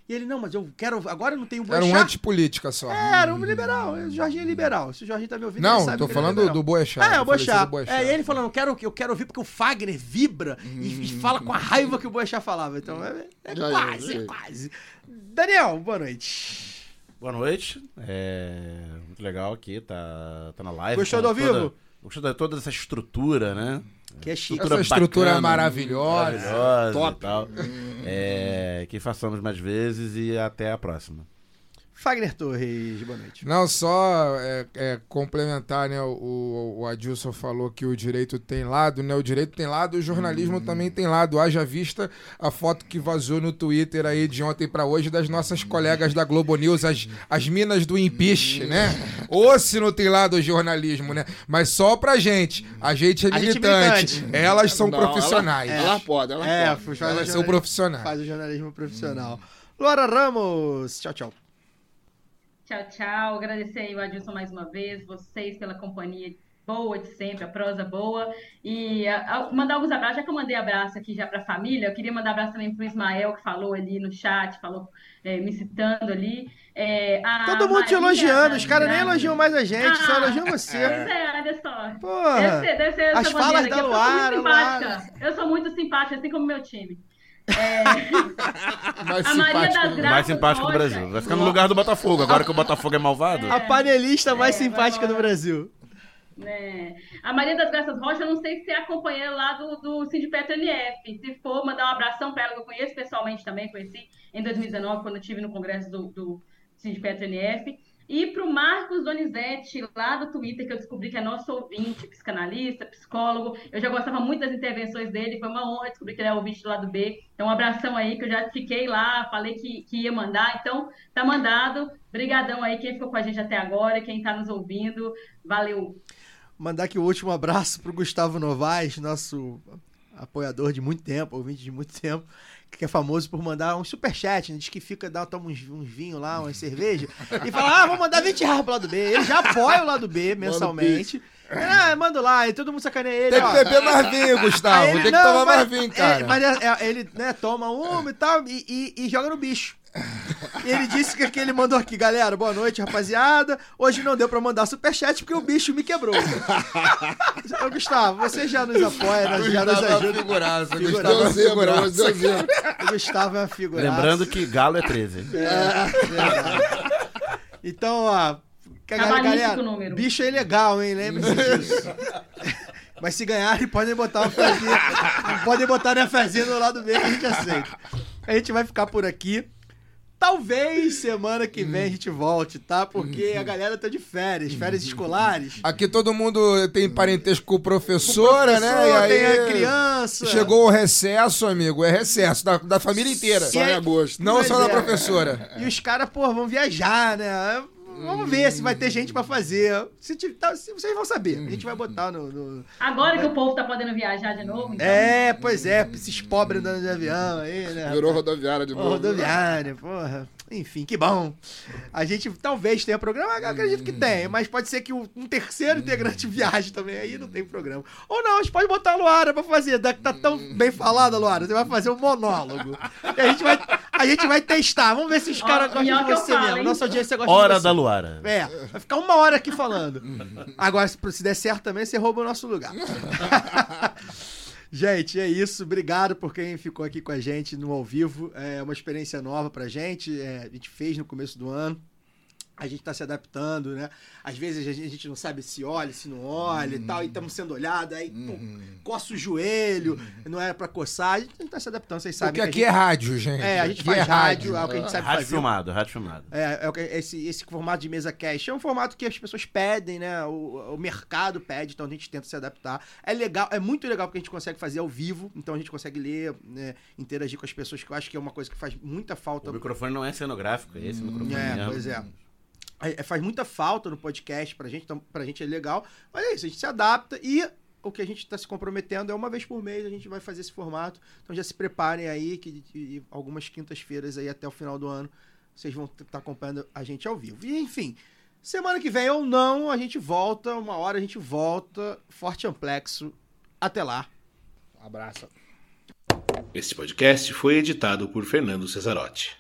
E ele, não, mas eu quero. Agora eu não tenho Era Boechat. um antipolítica só. Era um liberal. O Jorginho é liberal. Se o Jorginho tá me ouvindo, Não, ele sabe tô que ele é falando liberal. do Boechat, É, o Boechat. É, e ele falando, eu quero, eu quero ouvir porque o Fagner vibra e, e fala com a raiva que o Boechat falava. Então é, é Já, já, quase, já. é quase. Daniel, boa noite. Boa noite. É muito legal aqui, tá, tá na live. Gostou com do ao toda- vivo? Gostou de toda essa estrutura, né? Que é chique. Essa estrutura bacana, maravilhosa. maravilhosa Top. e tal. É, que façamos mais vezes e até a próxima. Fagner Torres, boa noite. Não, só é, é, complementar, né? O, o Adilson falou que o direito tem lado, né? O direito tem lado, o jornalismo também tem lado. Haja vista a foto que vazou no Twitter aí de ontem pra hoje das nossas colegas da Globo News, as, as minas do impeach, né? Ou se não tem lado o jornalismo, né? Mas só pra gente. A gente é A gente é militante. militante. Elas são Não, profissionais. ela- ela pode, ela É, pode. o Elas são jornalismo- profissionais. Faz o jornalismo profissional. Laura Ramos, tchau, tchau. Tchau, tchau. Agradecer aí o Adilson mais uma vez, vocês pela companhia boa de sempre, a prosa boa. E a- a- mandar alguns abraços, já que eu mandei abraço aqui já para a família, eu queria mandar abraço também para o Ismael, que falou ali no chat, falou eh, me citando ali. A Todo mundo te Maria elogiando, das os caras nem elogiam mais a gente, só Ah, elogiam você. Pois é, olha só. Porra. Deve ser, deve ser As falas da Luara. Eu sou muito simpática, assim como meu time. Mais A Maria das Graças mais simpático do. Brasil. Vai ficar no lugar do Botafogo, agora que o Botafogo é malvado. A panelista mais simpática do Brasil. né? A Maria das Graças Rocha, eu não sei se é a companheira lá do, do Sindipetro NF. Se for, mandar um abração para ela, que eu conheço pessoalmente também, conheci em 2019, quando eu estive no congresso do, do Sindipetro NF. E para o Marcos Donizete, lá do Twitter, que eu descobri que é nosso ouvinte, psicanalista, psicólogo. Eu já gostava muito das intervenções dele, foi uma honra descobrir que ele é ouvinte do lado B. Então, um abração aí, que eu já fiquei lá, falei que, que ia mandar. Então, tá mandado. Brigadão aí, quem ficou com a gente até agora, quem está nos ouvindo. Valeu! Mandar aqui o último abraço pro Gustavo Novaes, nosso apoiador de muito tempo, ouvinte de muito tempo, que é famoso por mandar um superchat, né? diz que fica, dá, toma uns, uns vinhos lá, umas cerveja, e fala, ah, vou mandar 20 reais pro lado B. Ele já apoia o lado B mensalmente. Ah, manda lá, e todo mundo sacaneia ele. Tem que ó. beber mais vinho, Gustavo. Ele, Tem que não, tomar mas- mais vinho, cara. é, mas é- é- ele né, toma uma e tal e, e- e joga no bicho. *laughs* E ele disse que, que ele mandou aqui, galera, boa noite, rapaziada. Hoje não deu pra mandar superchat porque o bicho me quebrou. *laughs* Ô, Gustavo, você já nos apoia, né, já nos Gustavo é ajuda. figuraça, Figuraça. Gustavo é figuraça. O Gustavo é uma figura. Lembrando que Galo é 13. Então, ó, que a Cabalístico galera, o número. bicho é ilegal, hein? Lembre-se disso. *laughs* Mas se ganharem, podem botar uma fezinha. podem botar na fezinha do lado B que a gente aceita. A gente vai ficar por aqui. Talvez semana que vem a gente volte, tá? Porque a galera tá de férias, férias escolares. Aqui todo mundo tem parentesco com professora, Com né? professor, E aí tem a criança. Chegou o recesso, amigo. É recesso da, da família inteira. Só em agosto. Não só da é. professora. E os caras, pô, vão viajar, né? Vamos ver se vai ter gente pra fazer. Se, tá, se- vocês vão saber. A gente vai botar no. no- Agora que o povo tá podendo viajar de novo, então. É, pois é, esses pobres andando de avião aí, né? Virou rodoviária de novo. Rodoviária, porra. Enfim, que bom. A gente talvez tenha programa, eu acredito que tem, mas pode ser que um terceiro integrante *laughs* viaje também, aí não tem programa. Ou não, a gente pode botar a Luara pra fazer, da que tá tão bem falada, Luara, você vai fazer um monólogo. E a gente vai, a gente vai testar, vamos ver se os caras gostam de você falo, mesmo. hein? Nossa audiência gosta Hora de você. da Luara. É, vai ficar uma hora aqui falando. Agora, se se der certo também, você rouba o nosso lugar. *laughs* Gente, é isso. Obrigado por quem ficou aqui com a gente no ao vivo. É uma experiência nova pra gente. É, a gente fez no começo do ano. A gente tá se adaptando, né? Às vezes a gente, gente não sabe se olha, se não olha e tal, e estamos sendo olhado, aí pô, coça o joelho, não era pra coçar. A gente tá se adaptando, vocês sabem. Porque que aqui a é gente- rádio, gente. É, a gente Aqui faz é rádio, rádio. é o que a gente sabe Rádio fazer. filmado, rádio filmado. É, é o que- esse, esse formato de mesa cast é um formato que as pessoas pedem, né? O, o mercado pede, então a gente tenta se adaptar. É legal, é muito legal porque a gente consegue fazer ao vivo, então a gente consegue ler, né, interagir com as pessoas, que eu acho que é uma coisa que faz muita falta. O microfone não é cenográfico, é esse microfone É, mesmo. pois é. É, faz muita falta no podcast pra gente, então pra gente é legal. Mas é isso, a gente se adapta e o que a gente tá se comprometendo é uma vez por mês a gente vai fazer esse formato. Então já se preparem aí que que algumas quintas-feiras aí até o final do ano vocês vão estar acompanhando a gente ao vivo. E enfim, semana que vem ou não, a gente volta, uma hora a gente volta, forte amplexo. Até lá. Abraço. Este podcast foi editado por Fernando Cesarotti.